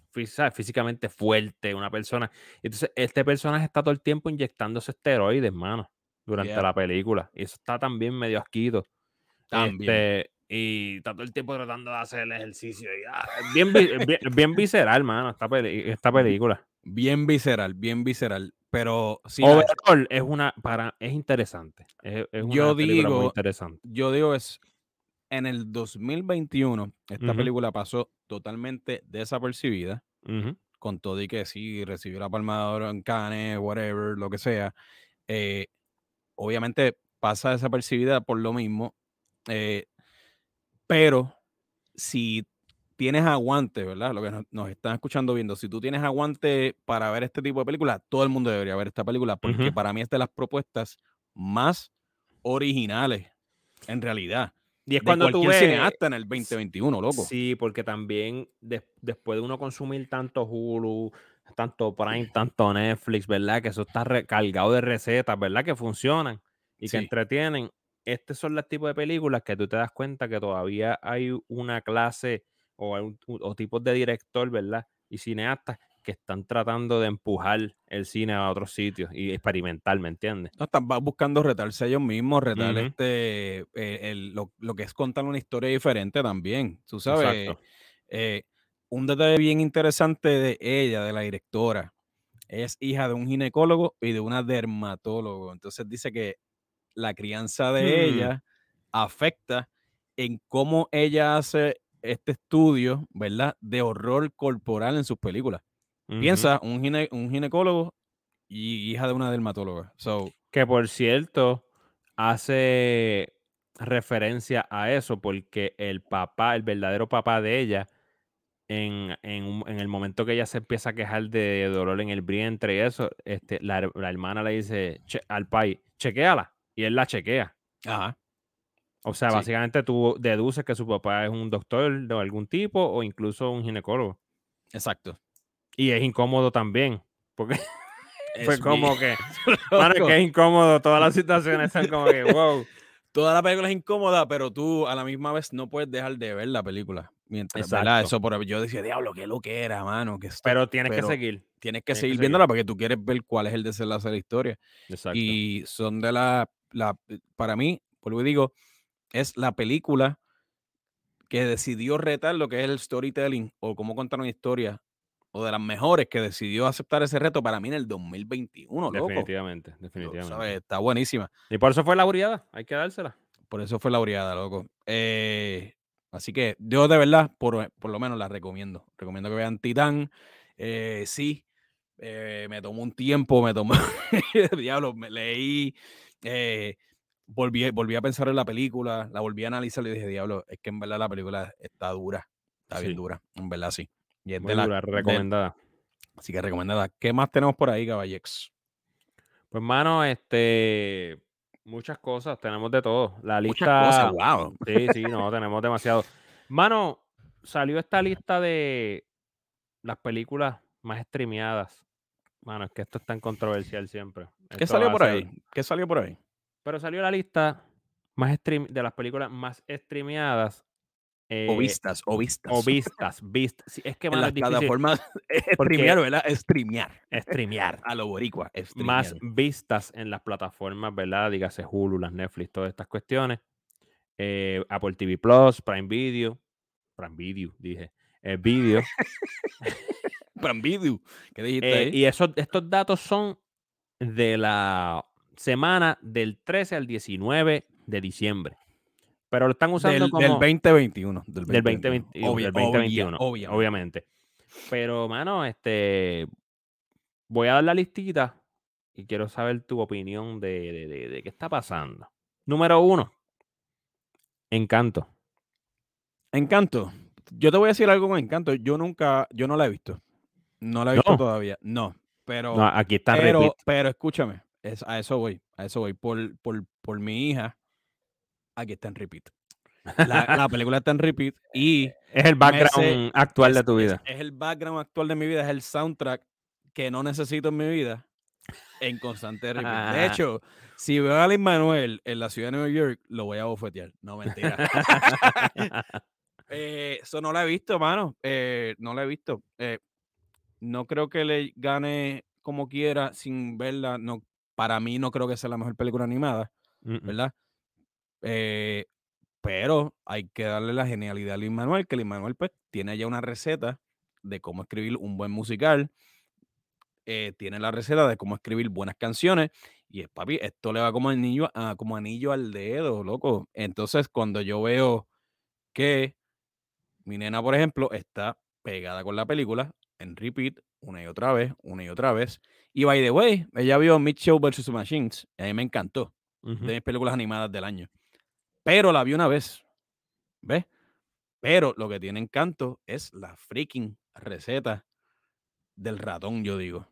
físicamente fuerte, una persona. Entonces, este personaje está todo el tiempo inyectándose esteroides, mano, durante yeah, la película. Y eso está también medio asquito. también. Este, y está todo el tiempo tratando de hacer el ejercicio. Y, ah, bien, bien, visceral, mano, esta, peli- esta película. Bien visceral, bien visceral. Pero sí, Overall, es una, para, es interesante. Es, es una Yo muy digo- interesante. yo digo es, en el 2021, esta película pasó totalmente desapercibida, con todo y que sí, recibió la palma de oro en Cannes, whatever, lo que sea. eh, obviamente pasa desapercibida por lo mismo, eh, pero si tienes aguante, ¿verdad? Lo que nos, nos están escuchando viendo, si tú tienes aguante para ver este tipo de películas, todo el mundo debería ver esta película, porque para mí es de las propuestas más originales, en realidad, Y es de cuando tú ves. cineasta en el 2021, loco. Sí, porque también des- después de uno consumir tanto Hulu, tanto Prime, tanto Netflix, ¿verdad? Que eso está recargado de recetas, ¿verdad? Que funcionan y que Sí. entretienen. Estos son los tipos de películas que tú te das cuenta que todavía hay una clase o, un- o tipos de director, ¿verdad? Y cineastas que están tratando de empujar el cine a otros sitios y experimentar, ¿me entiendes? No, están buscando retarse ellos mismos, retar este, eh, el- lo, lo que es contar una historia diferente también. Tú sabes, eh, un detalle bien interesante de ella, de la directora, es hija de un ginecólogo y de una dermatólogo. Entonces dice que la crianza de Hmm. ella afecta en cómo ella hace este estudio, ¿verdad? De horror corporal en sus películas. Piensa, un, gine- un ginecólogo y hija de una dermatóloga. So, Que por cierto, hace referencia a eso porque el papá, el verdadero papá de ella, en, en, en el momento que ella se empieza a quejar de dolor en el vientre y eso, este, la, la hermana le dice "Che- al pai, chequéala. Y él la chequea. ajá. O sea, Sí. básicamente tú deduces que su papá es un doctor de algún tipo o incluso un ginecólogo. Exacto. Y es incómodo también. Porque fue como bien que, loco. que es incómodo. Todas las situaciones son como que, wow. Toda la película es incómoda, pero tú a la misma vez no puedes dejar de ver la película. Mientras. Eso por yo decía, diablo, qué lo que era, mano. Que Pero tienes pero que seguir. tienes que tienes que seguir. viéndola porque tú quieres ver cuál es el desenlace de la historia. Exacto. Y son de la, la, para mí, por lo que digo, es la película que decidió retar lo que es el storytelling o cómo contar una historia, o de las mejores que decidió aceptar ese reto para mí en el 2021, loco. definitivamente, definitivamente. ¿sabes? Está buenísima. Y por eso fue laureada. Hay que dársela. Por eso fue laureada, loco. Eh, así que yo de verdad, por, por lo menos la recomiendo. Recomiendo que vean Titán. Eh, sí, eh, me tomó un tiempo, me tomó. Diablo, me leí. eh, volví, volví a pensar en la película, la volví a analizar y dije, diablo, es que en verdad la película está dura. Está bien dura, en verdad sí. Y es Muy de la, dura, de- recomendada. así que recomendada. ¿Qué más tenemos por ahí, caballex? Pues, mano, este. Muchas cosas, tenemos de todo. La Muchas lista. cosas, wow. Sí, sí, no, tenemos demasiado. Mano, salió esta lista de las películas más streameadas Mano, es que esto es tan controversial siempre. ¿Qué Esto salió por ser- ahí? ¿Qué salió por ahí? Pero salió la lista más stream de las películas más streameadas. eh, o vistas, o vistas. o vistas, vistas. Sí, es que en mano, las es difícil plataformas. porque- Streamear, ¿verdad? Streamear. streamear. A lo boricua. más vistas en las plataformas, ¿verdad? Dígase Hulu, las Netflix, todas estas cuestiones. Eh, Apple TV Plus, Prime Video, Prime Video, dije, eh, Video. Prime Video. ¿Qué dijiste Eh, ahí? y esos, estos datos son de la semana del 13 al 19 de diciembre. Pero lo están usando del, como... del 2021. Del del 2021. 2021, Obvia- del 2021, obvia- obviamente. Pero, mano, este. Voy a dar la listita y quiero saber tu opinión de, de- de- de qué está pasando. Número uno. Encanto. Encanto. Yo te voy a decir algo con Encanto. Yo nunca, yo no la he visto. No la he visto No. todavía. No. Pero, No, aquí está pero, pero escúchame. Es- a eso voy. A eso voy. Por, por, por mi hija, aquí está en repeat. La, la película está en repeat y Es el background actual de tu vida. Es, el background actual de mi vida, es el soundtrack que no necesito en mi vida en constante repeat. De hecho, si veo a Lin Manuel en la ciudad de Nueva York, lo voy a bofetear. No, mentira. Eh, Eso no la he visto, mano. Eh, no la he visto. Eh, no creo que le gane como quiera sin verla. No, para mí no creo que sea la mejor película animada, Mm, mm. ¿verdad? Eh, pero hay que darle la genialidad a Lin Manuel, que Lin Manuel pues tiene ya una receta de cómo escribir un buen musical. eh, tiene la receta de cómo escribir buenas canciones. Y es papi, esto le va como anillo, a- como anillo al dedo, loco. Entonces, cuando yo veo que mi nena, por ejemplo, está pegada con la película en repeat una y otra vez, una y otra vez. Y by the way, ella vio Mitchell vs. Machines. Y a mí me encantó. De mis películas animadas del año. Pero la vi una vez. ¿Ves? Pero lo que tiene encanto es la freaking receta del ratón, yo digo.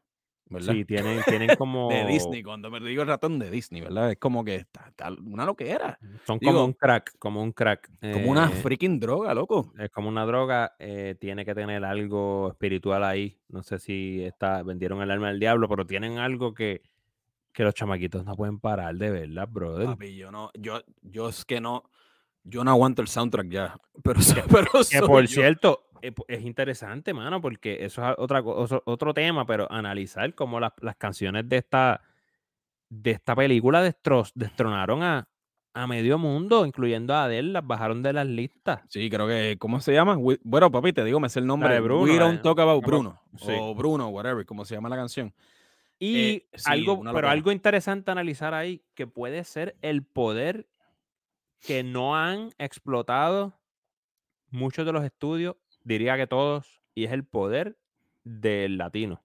¿Verdad? Sí, tienen, tienen como. De Disney. Cuando me digo el ratón de Disney, ¿verdad? Es como que está, está una loquera. Son Digo, como un crack, como un crack. Como una eh, freaking droga, loco. es como una droga, eh, tiene que tener algo espiritual ahí. No sé si está, vendieron el alma del diablo, pero tienen algo que, que los chamaquitos no pueden parar de verla, brother. Papi, yo no, yo, yo es que no, yo no aguanto el soundtrack ya. Pero, pero Que por yo. cierto, eh, es interesante, mano, porque eso es otra, otro tema, pero analizar cómo las, las canciones de esta, de esta película destro- destronaron a, a medio mundo, incluyendo a Adele, las bajaron de las listas. Sí, creo que, ¿cómo se llama? We- bueno, papi, te digo, me sé el nombre. de Bruno, We don't talk about Bruno. sí. O Bruno, whatever, como se llama la canción. Y Eh, sí, algo, pero algo interesante analizar ahí, que puede ser el poder que no han explotado muchos de los estudios, diría que todos, y es el poder del latino.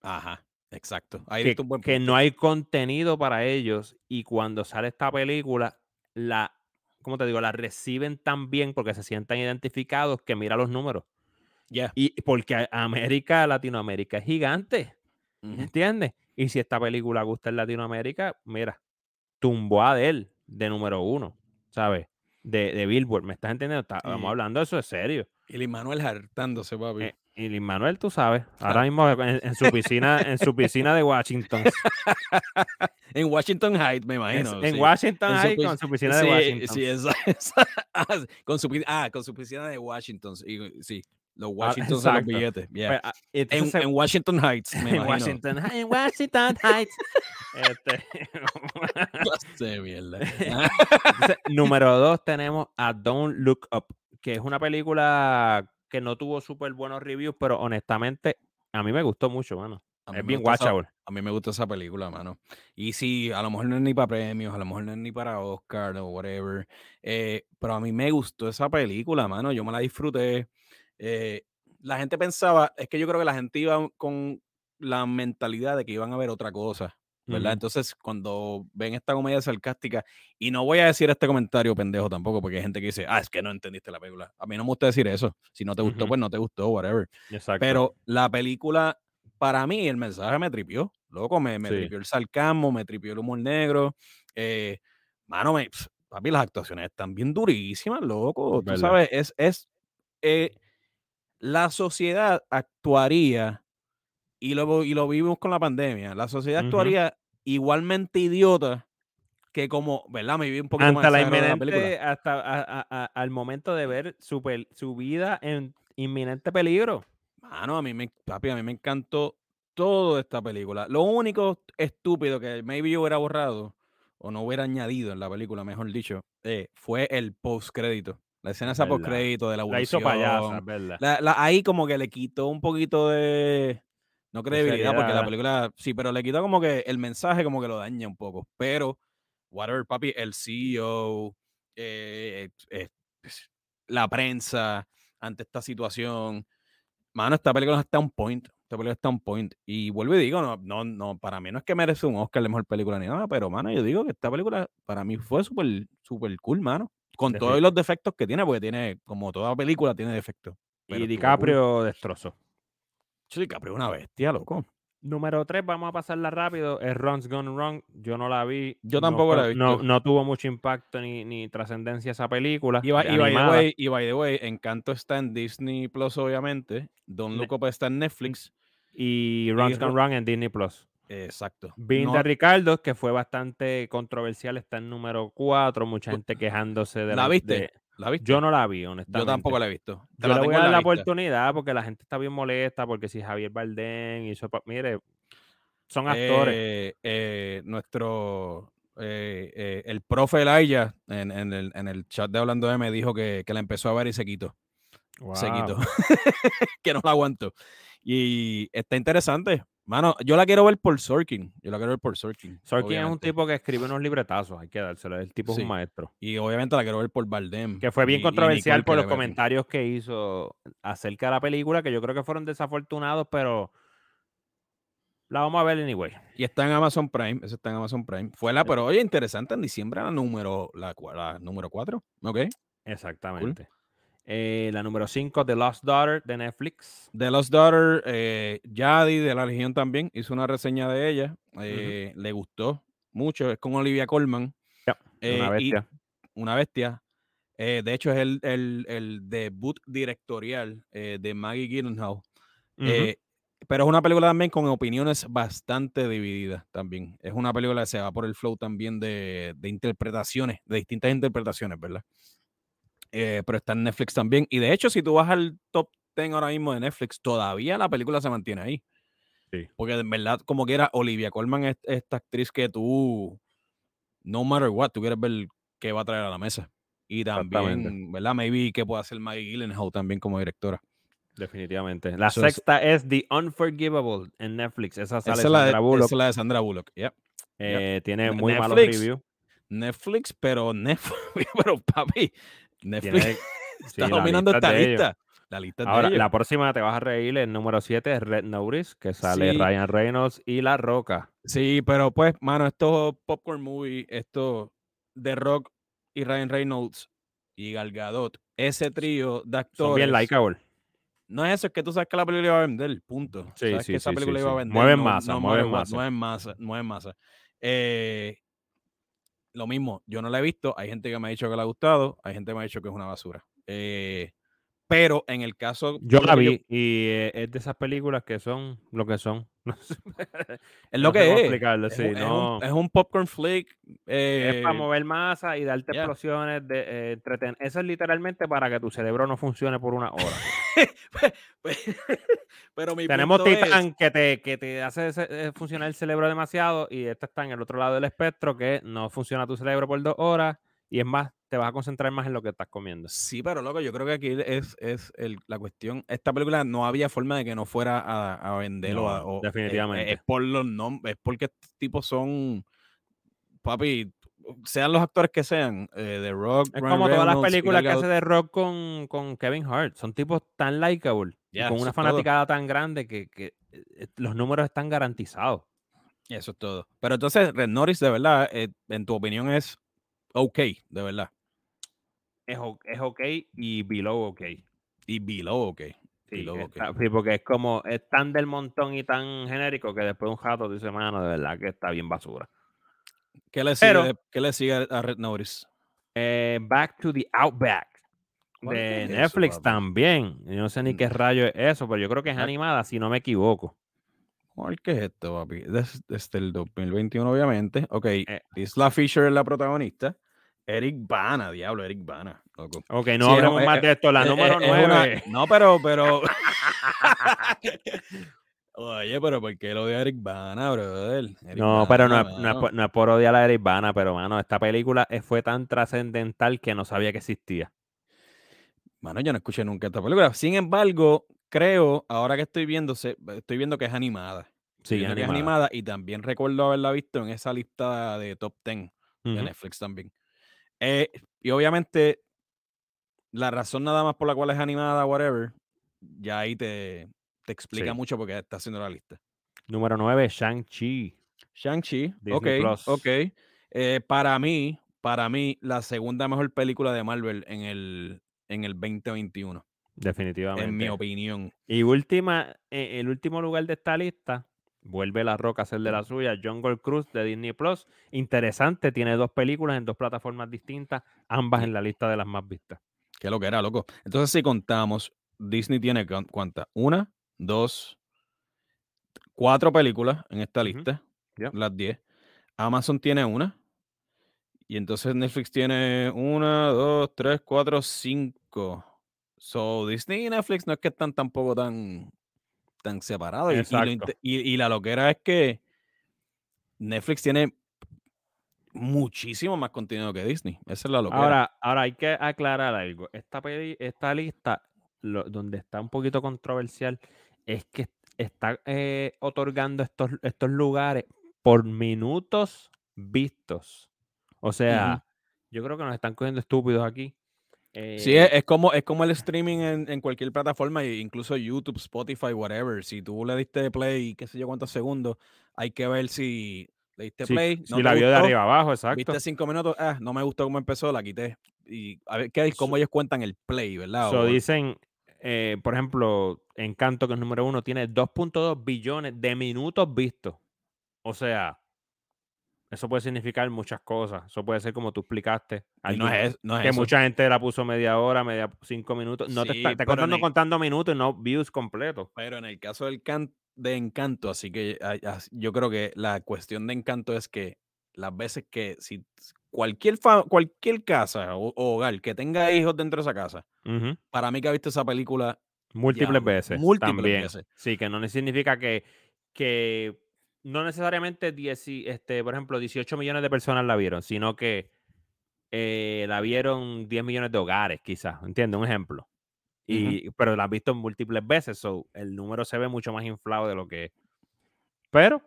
Ajá, exacto. Ahí que, diste un buen que punto. no hay contenido para ellos y cuando sale esta película, la, ¿cómo te digo? La reciben tan bien porque se sientan identificados que mira los números. Ya. Y porque América, Latinoamérica es gigante, Ujú. ¿entiendes? Y si esta película gusta en Latinoamérica, mira, tumbó a Adele de número uno, ¿sabes? De, de Billboard, ¿me estás entendiendo? Está- Estamos hablando de eso es serio. Y Lin Manuel hartándose, papi. Eh, y Lin Manuel, tú sabes, ahora mismo en, en su piscina, en su piscina de Washington. en Washington Heights, me En, imagino. en sí. Washington En pis- con su piscina sí, de Washington. Sí, esa, esa- ah, con su, ah, con su piscina de Washington. y- sí, los Washington son los billetes. yeah. Pues, ah, en, en Washington Heights, me en imagino. Washington, Hi- en Washington Heights. Este, Clase de mierda. entonces, número dos tenemos a Don't Look Up, que es una película que no tuvo súper buenos reviews, pero honestamente a mí me gustó mucho, mano. A Es bien esa- watchable. A mí me gusta esa película, mano. Y sí, a lo mejor no es ni para premios, a lo mejor no es ni para Oscar o whatever. eh, pero a mí me gustó esa película, mano. Yo me la disfruté. eh, la gente pensaba, es que yo creo que la gente iba con la mentalidad de que iban a ver otra cosa, ¿verdad? Entonces, cuando ven esta comedia sarcástica, y no voy a decir este comentario pendejo tampoco, porque hay gente que dice, ah, es que no entendiste la película. A mí no me gusta decir eso. Si no te gustó, pues no te gustó, whatever. Exacto. Pero la película, para mí, el mensaje me tripió. Loco, me, me Sí. tripió el sarcasmo, me tripió el humor negro. Eh, mano, me, pf, papi, las actuaciones están bien durísimas, loco. Tú Verdad. sabes, es, es eh, la sociedad actuaría y lo, y lo vivimos con la pandemia. La sociedad actuaría igualmente idiota que como, ¿verdad? Me vi un poquito más la la película. hasta a- a- a- al momento de ver su, su vida en inminente peligro. Mano, a mí me, papi, a mí me encantó todo esta película. Lo único estúpido que maybe yo hubiera borrado o no hubiera añadido en la película, mejor dicho, eh, fue el post crédito. La escena esa post crédito de la La hizo evolución. payasa, ¿verdad? La- la- ahí como que le quitó un poquito de no credibilidad porque la película sí, pero le quitó como que el mensaje como que lo daña un poco. Pero whatever, papi, el CEO, eh, eh, la prensa ante esta situación, mano, esta película está un point. Esta película está un point. Y vuelvo y digo, no, no, no, para mí no es que merece un Oscar de mejor película ni nada, pero mano, yo digo que esta película para mí fue súper, súper cool, mano. Con todos los defectos que tiene, porque tiene, como toda película, tiene defectos. pero Y cool. DiCaprio destrozó. Sí, DiCaprio es una bestia, loco. Número 3, vamos a pasarla rápido, es Runs Gone Wrong. Yo no la vi. Yo no tampoco la he No, no tuvo mucho impacto ni, ni trascendencia esa película. Y, by- de y by the way, y by the way, Encanto está en Disney Plus, obviamente. Don Up está en Netflix. y Runs Gone Wrong en Disney Plus. Exacto. Bean No- de Ricardo, que fue bastante controversial, está en número 4. Mucha gente quejándose de ¿La viste? de- ¿La viste? Yo no la vi, honestamente. Yo tampoco la he visto. Te Yo la le voy a dar la oportunidad porque la gente está bien molesta, porque si Javier Bardem hizo... Mire, son actores. Eh, eh, nuestro eh, el profe Elijah en, en el, en el chat de Hablando de me dijo que, que la empezó a ver y se quitó. Se quitó. Que no la aguanto. Y está interesante. Mano, yo la quiero ver por Sorkin. Yo la quiero ver por Sorkin. Sorkin es un obviamente. tipo que escribe unos libretazos, hay que dárselo. El tipo es Sí. un maestro. Y obviamente la quiero ver por Bardem. Que fue bien y- y controversial Nicole por los comentarios que hizo acerca de la película, que yo creo que fueron desafortunados, pero la vamos a ver anyway. Y está en Amazon Prime. Eso está en Amazon Prime. Fue la, Sí. pero oye, interesante. En diciembre la número, la, la número 4. Ok. Exactamente. Eh, la número 5, The Lost Daughter de Netflix. The Lost Daughter, eh, Yadi de la Legión también hizo una reseña de ella. eh, Le gustó mucho. Es con Olivia Colman. Ya, eh, una bestia. una bestia. Eh, de hecho, es el, el- el debut directorial eh, de Maggie Gyllenhaal. Pero es una película también con opiniones bastante divididas también. Es una película que se va por el flow también de, de interpretaciones, de distintas interpretaciones, ¿verdad? Eh, pero está en Netflix también. Y de hecho, si tú vas al top 10 ahora mismo de Netflix, todavía la película se mantiene ahí. Sí. Porque en verdad, como quiera, Olivia Colman es esta actriz que tú, no matter what, tú quieres ver qué va a traer a la mesa. Y también, ¿verdad? Maybe que pueda hacer Maggie Gyllenhaal también como directora. Definitivamente. La Eso sexta es The Unforgivable en Netflix. Esa sale Esa es, la de, Sandra Bullock. esa es la de Sandra Bullock. yep. Eh, tiene Ne- muy malos reviews. Netflix, pero Netflix, pero papi, Netflix Tiene- está sí, dominando esta de lista. La lista de Ahora, la próxima te vas a reír. El número 7 es Red Notice, que sale Sí. Ryan Reynolds y La Roca. Sí, pero pues, mano, estos popcorn movie, esto The Rock y Ryan Reynolds y Gal Gadot, ese trío de actores. Son bien likeable. No es eso, es que tú sabes que la película iba a vender, punto. Sí, sabes sí, que esa película iba a vender. Mueven no- masa, no mueven masa. Mueven masa, mueven masa. Eh, lo mismo, yo no la he visto, hay gente que me ha dicho que le ha gustado, hay gente que me ha dicho que es una basura. Eh, pero en el caso... Yo la vi y eh, es de esas películas que son lo que son. No es no lo sé que es. explicarlo, Es, sí, un, es un- no. popcorn flick. eh, Es para mover masa y darte ya. explosiones de eh, entreten- Eso es literalmente para que tu cerebro no funcione por una hora. pero mi Tenemos es- Titán que te, que te hace eh, funcionar el cerebro demasiado y este está en el otro lado del espectro que no funciona tu cerebro por dos horas y es más, te vas a concentrar más en lo que estás comiendo. Sí, pero loco, yo creo que aquí es, es el- la cuestión. Esta película no había forma de que no fuera a, a vender o, a- No, o- eh, definitivamente. es por los nombres, es porque estos tipos son, papi, sean los actores que sean, eh, The Rock, Es Ryan como todas las películas que hace de rock con, con Kevin Hart. Son tipos tan likeable con una fanaticada tan grande que, que, eh, los números están garantizados. Eso es todo. Pero entonces, Red Norris, de verdad, eh, en tu opinión es ok, de verdad. Es, es ok y below ok. Y below ok. Sí, below ok. está- sí, porque es como, es tan del montón y tan genérico que después de un jato dice, mano, de verdad que está bien basura. ¿Qué le sigue, Pero- ¿qué le sigue a Red Norris? Eh, Back to the Outback ¿Cuál de eso, Netflix también. Yo no sé ni qué Mm. rayo es eso, pero yo creo que es animada, si no me equivoco. ¿Cuál que es esto, papi? Des- Desde el 2021, obviamente. Ok, Eh, Isla Fisher es la protagonista. Eric Bana, diablo, Eric Bana, loco. ok, no Sí, hablemos es- más de esto. La es- número es- es una- 9. No, pero, pero. Oye, pero ¿por qué lo de Eric Bana, brother? Eric No, pero no no, es por, no es por odiar a Eric Bana, pero mano, esta película eh, fue tan trascendental que no sabía que existía. Mano, yo no escuché nunca esta película. Sin embargo, creo, ahora que estoy viendo, estoy viendo que es animada. Sí, es animada. y también recuerdo haberla visto en esa lista de top 10 de. Netflix también. Eh, y obviamente, la razón nada más por la cual es animada, whatever, ya ahí te, te explica Sí. mucho porque está haciendo la lista. Número 9, Shang-Chi. Shang-Chi, ok, Plus. ok. Eh, para mí, para mí, la segunda mejor película de Marvel en el, en el 2021, Definitivamente. en mi opinión. Y última, eh, el último lugar de esta lista, vuelve La Roca a ser de la suya, Jungle Cruise de Disney Plus. Interesante, tiene dos películas en dos plataformas distintas, ambas en la lista de las más vistas. Que lo que era, loco. Entonces, si contamos, Disney tiene cuán- cuántas? Una, dos, cuatro películas en esta lista, las 10. Amazon tiene una. Y entonces Netflix tiene una, dos, tres, cuatro, cinco. So, Disney y Netflix no es que están tampoco tan, tan separados. Y, la loquera es que Netflix tiene muchísimo más contenido que Disney. Esa es la loquera. Ahora, ahora hay que aclarar algo. Esta, peli- esta lista, lo- donde está un poquito controversial, es que está eh, otorgando estos, estos lugares por minutos vistos. O sea, yo creo que nos están cogiendo estúpidos aquí. Sí, Eh, es, es como, es como el streaming en, en cualquier plataforma, e incluso YouTube, Spotify, whatever. Si tú le diste play, qué sé yo cuántos segundos, hay que ver si le diste si, play, si no te la vio de arriba abajo, exacto. viste cinco minutos, ah, no me gustó cómo empezó, la quité. Y a ver qué, cómo So- ellos cuentan el play, ¿verdad? So dicen, eh, por ejemplo, Encanto, que es número uno, tiene 2.2 billones de minutos vistos. O sea, eso puede significar muchas cosas. Eso puede ser como tú explicaste. no es, no es que eso. mucha gente la puso media hora, media cinco minutos. No te está, te contando el- contando minutos y no views completos. Pero en el caso del can- de Encanto, así que yo creo que la cuestión de Encanto es que las veces que si cualquier, fa- cualquier casa o, o hogar que tenga hijos dentro de esa casa, para mí que ha visto esa película Múltiples Ya, veces. múltiples también. veces. Sí, que no significa que, que no necesariamente, 10 y- este, por ejemplo, 18 millones de personas la vieron, sino que eh, la vieron 10 millones de hogares, quizás. ¿Entiendes? Un ejemplo. Y, Pero la has visto múltiples veces, so el número se ve mucho más inflado de lo que es. Pero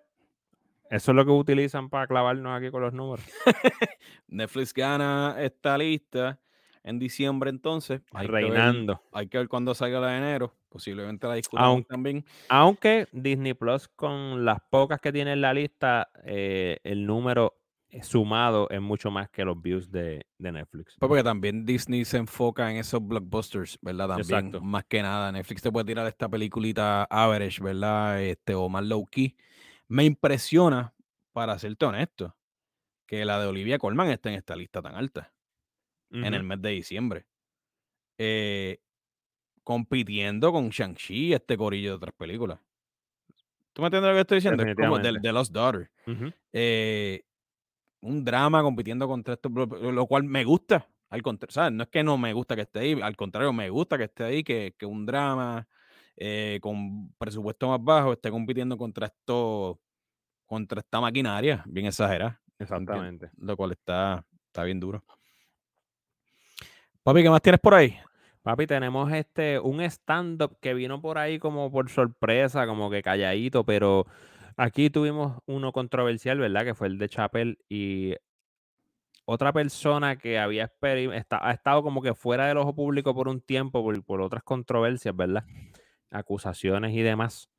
eso es lo que utilizan para clavarnos aquí con los números. Netflix gana esta lista en diciembre entonces. Hay que ver- Reinando. hay que ver cuándo salga la de enero. Posiblemente la discutamos Aunque- también. Aunque Disney Plus, con las pocas que tiene en la lista, eh, el número eh, sumado es mucho más que los views de, de Netflix. Pues porque también Disney se enfoca en esos blockbusters, ¿verdad? También, Exacto. más que nada. Netflix te puede tirar esta peliculita average, ¿verdad? Este, o más low key. Me impresiona, para serte honesto, que la de Olivia Colman esté en esta lista tan alta, en el mes de diciembre. Eh, compitiendo con Shang-Chi este corillo de otras películas. ¿Tú me entiendes lo que estoy diciendo? Es como The. The Lost Daughter. Eh, un drama compitiendo contra esto, lo cual me gusta. Al contrario, ¿sabes? No es que no me gusta que esté ahí, al contrario, me gusta que esté ahí, que, que un drama eh, con presupuesto más bajo esté compitiendo contra esto, contra esta maquinaria bien exagerada. Exactamente. Lo cual está, está bien duro. Papi, ¿qué más tienes por ahí? Papi, tenemos este un stand-up que vino por ahí como por sorpresa, como que calladito, pero aquí tuvimos uno controversial, ¿verdad? Que fue el de Chapel y otra persona que había ha estado como que fuera del ojo público por un tiempo por, otras controversias, ¿verdad? Acusaciones y demás.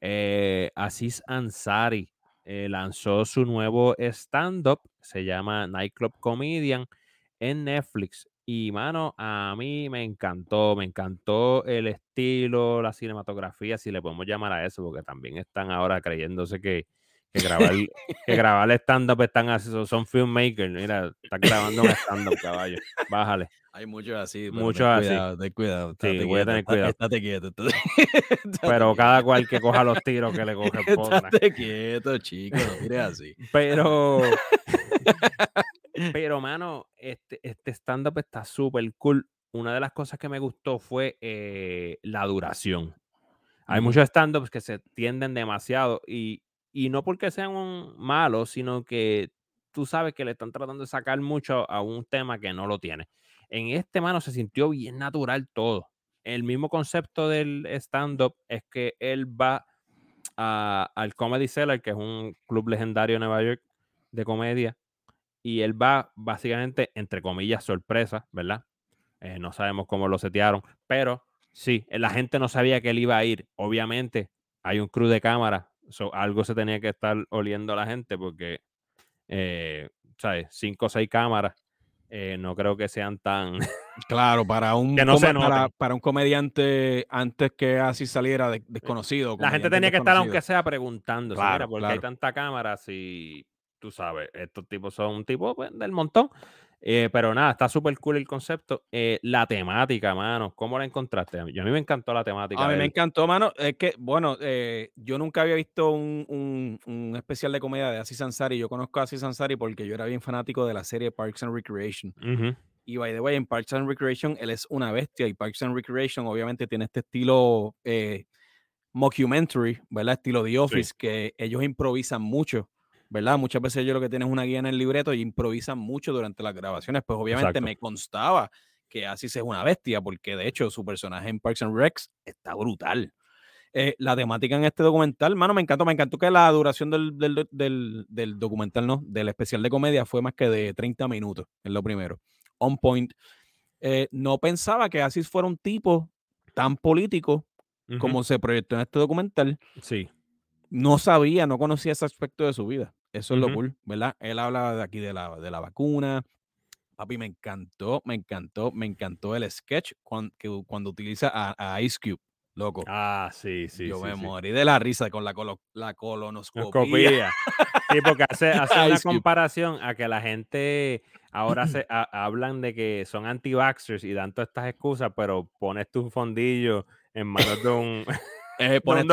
Eh, Ansari eh, lanzó su nuevo stand-up, se llama Nightclub Comedian en Netflix. Y mano, a mí me encantó, me encantó el estilo, la cinematografía, si le podemos llamar a eso, porque también están ahora creyéndose que, Que grabar, que grabar stand-up están así, son, filmmakers. Mira, están grabando un stand-up, caballo. Bájale. Hay muchos así. Muchos así. Cuidado, ten cuidado. Sí, voy a tener cuidado. Estate quieto. Pero cada cual que coja los tiros que le coge el Estate quieto, chico. No mires así. Pero. pero, mano, este, este stand-up está súper cool. Una de las cosas que me gustó fue eh, la duración. Hay muchos stand-ups que se tienden demasiado y, y no porque sean malos, sino que tú sabes que le están tratando de sacar mucho a un tema que no lo tiene. En este, mano, se sintió bien natural todo. El mismo concepto del stand-up es que él va al Comedy Cellar, que es un club legendario en Nueva York de comedia, y él va básicamente, entre comillas, sorpresa, ¿verdad? Eh, no sabemos cómo lo setearon, pero Sí, la gente no sabía que él iba a ir. Obviamente, hay un crew de cámara. algo se tenía que estar oliendo a la gente porque, eh, ¿sabes? Cinco o seis cámaras. Eh, no creo que sean tan. Claro, para un, para, un comediante antes que así saliera desconocido. La gente tenía que estar, aunque sea, preguntando. Claro, porque hay tanta cámara. Si tú sabes, estos tipos son un tipo pues, del montón. Eh, pero nada, está súper cool el concepto. Eh, la temática, mano, ¿cómo la encontraste? Yo, a mí me encantó la temática. A mí me encantó, mano. Es que, bueno, eh, yo nunca había visto un, un, especial de comedia de Aziz Ansari. Yo conozco a Aziz Ansari porque yo era bien fanático de la serie Parks and Recreation. Y by the way, en Parks and Recreation él es una bestia. Y Parks and Recreation, obviamente, tiene este estilo mockumentary, ¿verdad? Estilo The Office, que ellos improvisan mucho. ¿Verdad? Muchas veces ellos lo que tienen es una guía en el libreto y improvisan mucho durante las grabaciones, pues obviamente me constaba que así es una bestia, porque de hecho su personaje en Parks and Recs está brutal. Eh, la temática en este documental, mano, me encantó, me encantó que la duración del, del, del, documental, no, del especial de comedia fue más que de 30 minutos, es lo primero. On point. Eh, no pensaba que Asis fuera un tipo tan político como se proyectó en este documental. Sí no sabía, no conocía ese aspecto de su vida. Eso es lo cool, ¿verdad? Él habla de aquí de la, de la vacuna. Papi, me encantó, me encantó, me encantó el sketch cuando, cuando utiliza a, Ice Cube, loco. Ah, sí, sí. Yo me morí de la risa con la, la colonoscopia. sí, porque hace, hace una comparación a que la gente ahora se hablan de que son anti-vaxxers y dan todas estas excusas, pero pones tu fondillo en manos de un... Eh, pones,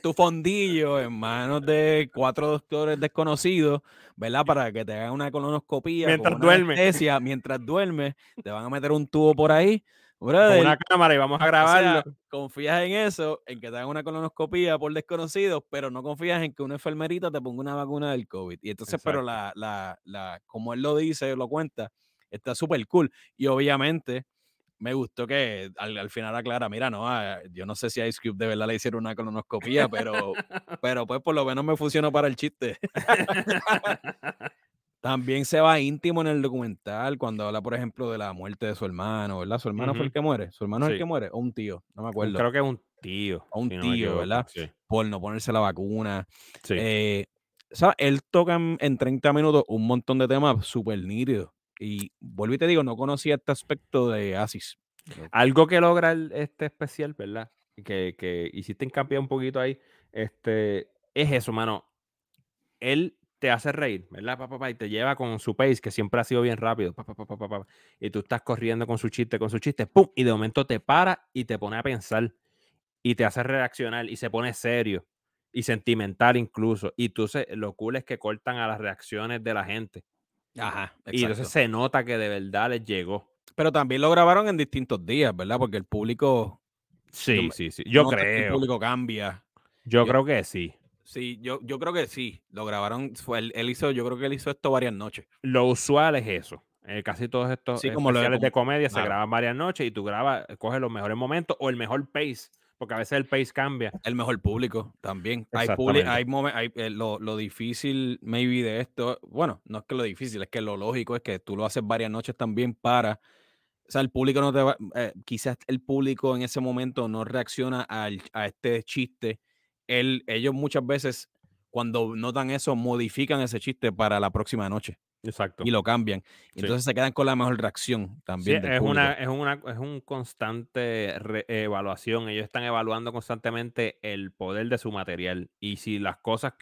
tu fondillo en manos de cuatro doctores desconocidos, ¿verdad? Para que te hagan una colonoscopía. Mientras duermes. Mientras duermes, te van a meter un tubo por ahí. con una cámara y vamos a grabarlo. confías en eso, en que te hagan una colonoscopía por desconocidos, pero no confías en que una enfermerita te ponga una vacuna del COVID. Y entonces, pero la, la, la, como él lo dice, lo cuenta, está súper cool. Y obviamente, me gustó que al, final aclara, mira, no, ah, yo no sé si a Ice Cube de verdad le hicieron una colonoscopía, pero, pero pues por lo menos me funcionó para el chiste. También se va íntimo en el documental cuando habla, por ejemplo, de la muerte de su hermano, ¿verdad? Su hermano fue el que muere. ¿Su hermano es el que muere? O un tío, no me acuerdo. Creo que es un tío. O un tío, ¿verdad? Por no ponerse la vacuna. Sí. Eh, Él toca en, en, 30 minutos un montón de temas súper nítidos. Y vuelvo y te digo, no conocía este aspecto de Asis. Algo que logra este especial, ¿verdad? Que, que hiciste hincapié un poquito ahí, este, es eso, mano. Él te hace reír, ¿verdad? Pa, y te lleva con su pace, que siempre ha sido bien rápido. y tú estás corriendo con su chiste, con su chiste, ¡pum! Y de momento te para y te pone a pensar. Y te hace reaccionar y se pone serio y sentimental incluso. Y tú se, lo cool es que cortan a las reacciones de la gente. Ajá. Y entonces se nota que de verdad les llegó. Pero también lo grabaron en distintos días, ¿verdad? Porque el público. Sí, sí, sí. Yo creo. El público cambia. Yo, creo que sí. Sí, yo, yo creo que sí. Lo grabaron. Fue, él, hizo, yo creo que él hizo esto varias noches. Lo usual es eso. Eh, casi todos estos sí, como especiales de comedia se graban varias noches y tú grabas, coges los mejores momentos o el mejor pace porque a veces el pace cambia. El mejor público también. Hay, hay, hay eh, lo, lo, difícil, maybe, de esto, bueno, no es que lo difícil, es que lo lógico es que tú lo haces varias noches también para, o sea, el público no te va, eh, quizás el público en ese momento no reacciona a este chiste. El, ellos muchas veces cuando notan eso, modifican ese chiste para la próxima noche Exacto. y lo cambian. Sí. entonces se quedan con la mejor reacción Sí, también. del es una, es una, es un constante evaluación. Ellos están evaluando constantemente el poder de su material. Y si las cosas,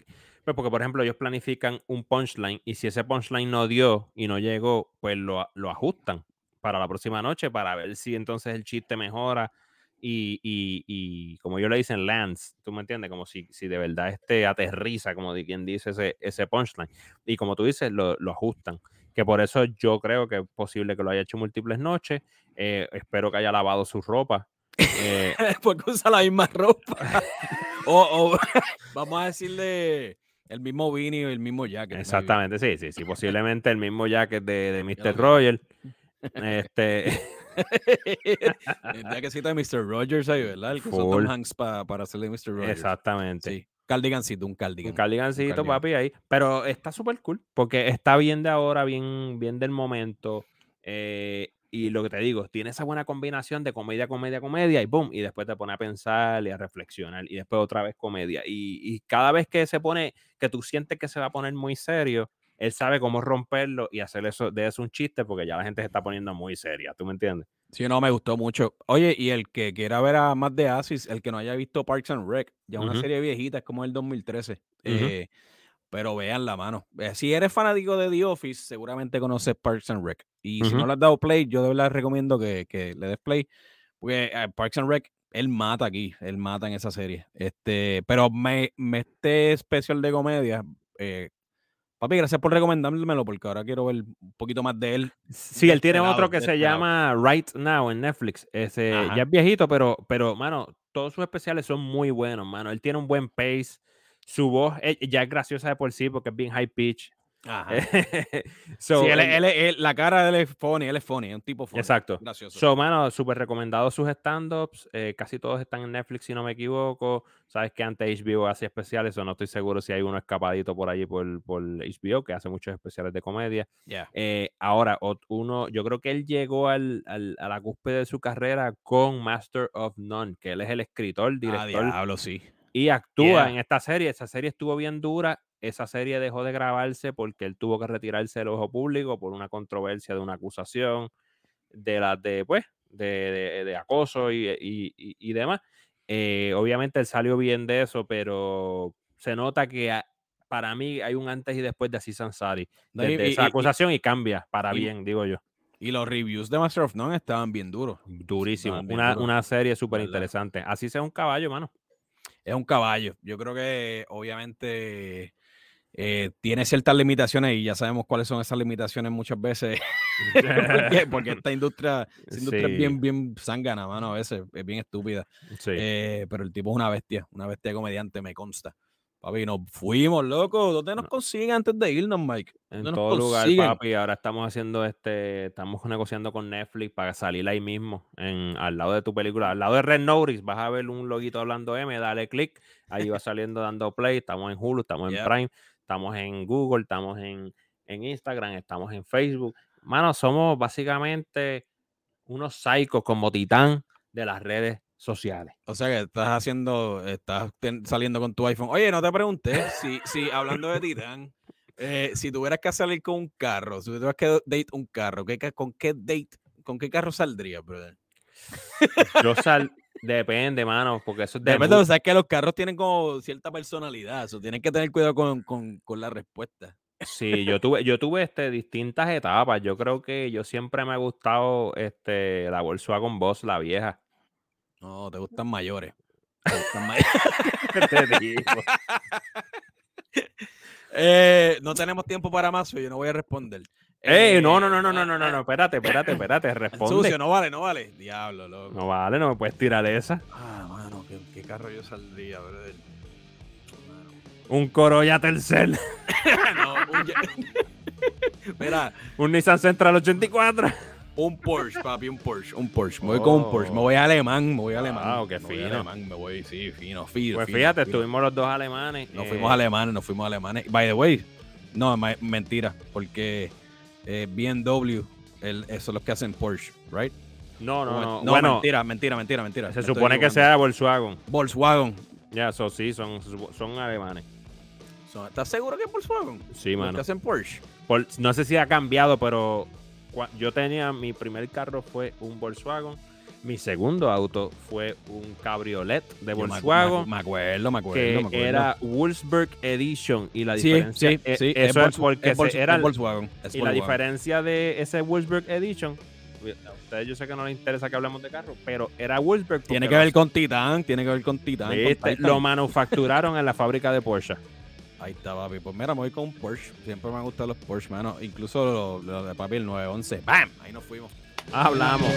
pues porque por ejemplo, ellos planifican un punchline y si ese punchline no dio y no llegó, pues lo, lo ajustan para la próxima noche para ver si entonces el chiste mejora. Y, y, y como ellos le dicen, lands, ¿tú me entiendes? Como si, si de verdad este aterriza, como de quien dice ese, ese punchline. Y como tú dices, lo, lo ajustan que por eso yo creo que es posible que lo haya hecho múltiples noches. eh, espero que haya lavado su ropa. eh, Porque usa la misma ropa. o, o vamos a decirle el mismo Vinny o el mismo jacket. exactamente, sí, sí, sí. Posiblemente el mismo jacket de, de Mr. Roger. Este, el jacketcito de Mr. Rogers ahí, ¿verdad? El que. Tom Hanks pa- para hacerle Mr. Rogers. exactamente. Sí. Cardigancito, un cardigan. Un cardigancito, cardigan. papi, ahí. Pero está súper cool, porque está bien de ahora, bien, bien del momento. eh, y lo que te digo, tiene esa buena combinación de comedia, comedia, comedia, y boom, y después te pone a pensar y a reflexionar, y después otra vez comedia. Y, y cada vez que se pone, que tú sientes que se va a poner muy serio, él sabe cómo romperlo y hacer eso, de eso un chiste, porque ya la gente se está poniendo muy seria, ¿tú me entiendes? Sí, no, me gustó mucho. Oye, y el que quiera ver a más de Asis, el que no haya visto Parks and Rec, ya una Ujú. serie viejita, es como el 2013. eh, pero vean la mano. Eh, Si eres fanático de The Office, seguramente conoces Parks and Rec. Y si no le has dado play, yo de verdad recomiendo que, que le des play. Porque eh, Parks and Rec, él mata aquí, él mata en esa serie. Este, pero me, me este especial de comedia, eh, papi, gracias por recomendármelo, porque ahora quiero ver un poquito más de él. Sí, él tiene este otro lado, que se este lado. llama Right Now en Netflix. Ese Ajá. ya es viejito, pero, pero, mano, todos sus especiales son muy buenos, mano. Él tiene un buen pace. Su voz eh, ya es graciosa de por sí porque es bien high pitch. Ajá. So, sí, él, él- la cara de él es funny, él es funny, es un tipo funny. Exacto. Gracioso. So, mano, súper recomendado sus stand-ups. eh, casi todos están en Netflix, si no me equivoco. Sabes que antes HBO hacía especiales, o no estoy seguro si hay uno escapadito por allí por, por HBO, que hace muchos especiales de comedia. Ya. Eh, ahora, uno, yo creo que él llegó al, al- a la cúspide de su carrera con Master of None, que él es el escritor, Ah, director diablo, sí. y actúa Yeah. en esta serie. Esa serie estuvo bien dura. Esa serie dejó de grabarse porque él tuvo que retirarse del ojo público por una controversia de una acusación de las de, pues, de, de- de acoso y, y- y- demás. Eh, obviamente él salió bien de eso, pero se nota que a- para mí hay un antes y después de Aziz Ansari. No, y- Desde y- esa acusación y cambia para bien, digo yo. Y los reviews de Master of None estaban bien duros. Durísimo. bien Una, duros, una serie súper interesante. Así sea un caballo, mano. Es un caballo. Yo creo que obviamente eh, tiene ciertas limitaciones y ya sabemos cuáles son esas limitaciones muchas veces. porque, porque esta industria, esta industria Sí. es bien, bien zángana, mano, a veces, es bien estúpida. Sí. Eh, pero el tipo es una bestia, una bestia comediante, me consta. Papi, nos fuimos, loco. ¿Dónde nos No. consiguen antes de irnos, Mike? En ¿Dónde nos todo lugar, papi. Ahora estamos haciendo este, estamos negociando con Netflix para salir ahí mismo, en, al lado de tu película, al lado de Red Notice, vas a ver un loguito hablando M, dale click, ahí va saliendo dando play, estamos en Hulu, estamos en Prime, estamos en Google, estamos en, en Instagram, estamos en Facebook. Mano, somos básicamente unos psicos como titán de las redes sociales. O sea que estás haciendo, estás ten- saliendo con tu iPhone. Oye, no te pregunté si, si hablando de Titán, eh, si tuvieras que salir con un carro, si tuvieras que date un carro, ¿qué, ¿con qué date, con qué carro saldrías, brother? Yo sal, depende, mano, porque eso es de Depende, o sea, que los carros tienen como cierta personalidad, o tienen que tener cuidado con, con, con la respuesta. Sí, yo tuve, yo tuve este, distintas etapas. Yo creo que yo siempre me ha gustado este, la Volkswagen Boss, la vieja. No, te gustan mayores. Te gustan may- Te digo. Eh, no tenemos tiempo para más, yo no voy a responder. Ey, no, Eh, no, no, no, no, ah, no, no, ah, no, espérate, espérate, espérate, el responde. Sucio, no vale, no vale. Diablo, loco. No vale, no me puedes tirar esa. Ah, mano, ¿qué, qué carro yo saldría, brother? Un Corolla Tercel, no, un, Mira, un Nissan Central 84. un Porsche, papi, un Porsche, un Porsche. Me voy con un Porsche, me voy a alemán, me voy a alemán. Wow, qué me voy a fino. alemán, me voy, sí, fino, fino. Pues fino, fíjate, fino. estuvimos los dos alemanes. Nos eh, fuimos alemanes, nos fuimos alemanes. By the way, no, mentira, porque eh, BMW, el, eso es lo que hacen Porsche, right? No, no, no. no bueno, mentira, mentira, mentira, mentira. se supone que sea Volkswagen. Volkswagen. Ya, eso sí, son, son alemanes. ¿Estás seguro que es Volkswagen? Sí, Los mano. que hacen Porsche. Por- no sé si ha cambiado, pero yo tenía mi primer carro fue un Volkswagen. Mi segundo auto fue un cabriolet de Volkswagen. Me, acuerdo, me acuerdo, que me acuerdo. era Wolfsburg Edition y la Sí, diferencia sí, e- sí. eso es porque es Volks- era es el- Volkswagen. es y la diferencia de ese Wolfsburg Edition a ustedes yo sé que no les interesa que hablemos de carro pero era Wolfsburg Tiene porque que ver con Titan, tiene que ver con Titan. con ¿viste? Titan. lo manufacturaron en la fábrica de Porsche Ahí está, papi. Pues mira, me voy con un Porsche. Siempre me han gustado los Porsche, mano. Incluso los lo de papi, el 911. ¡Bam! Ahí nos fuimos. Hablamos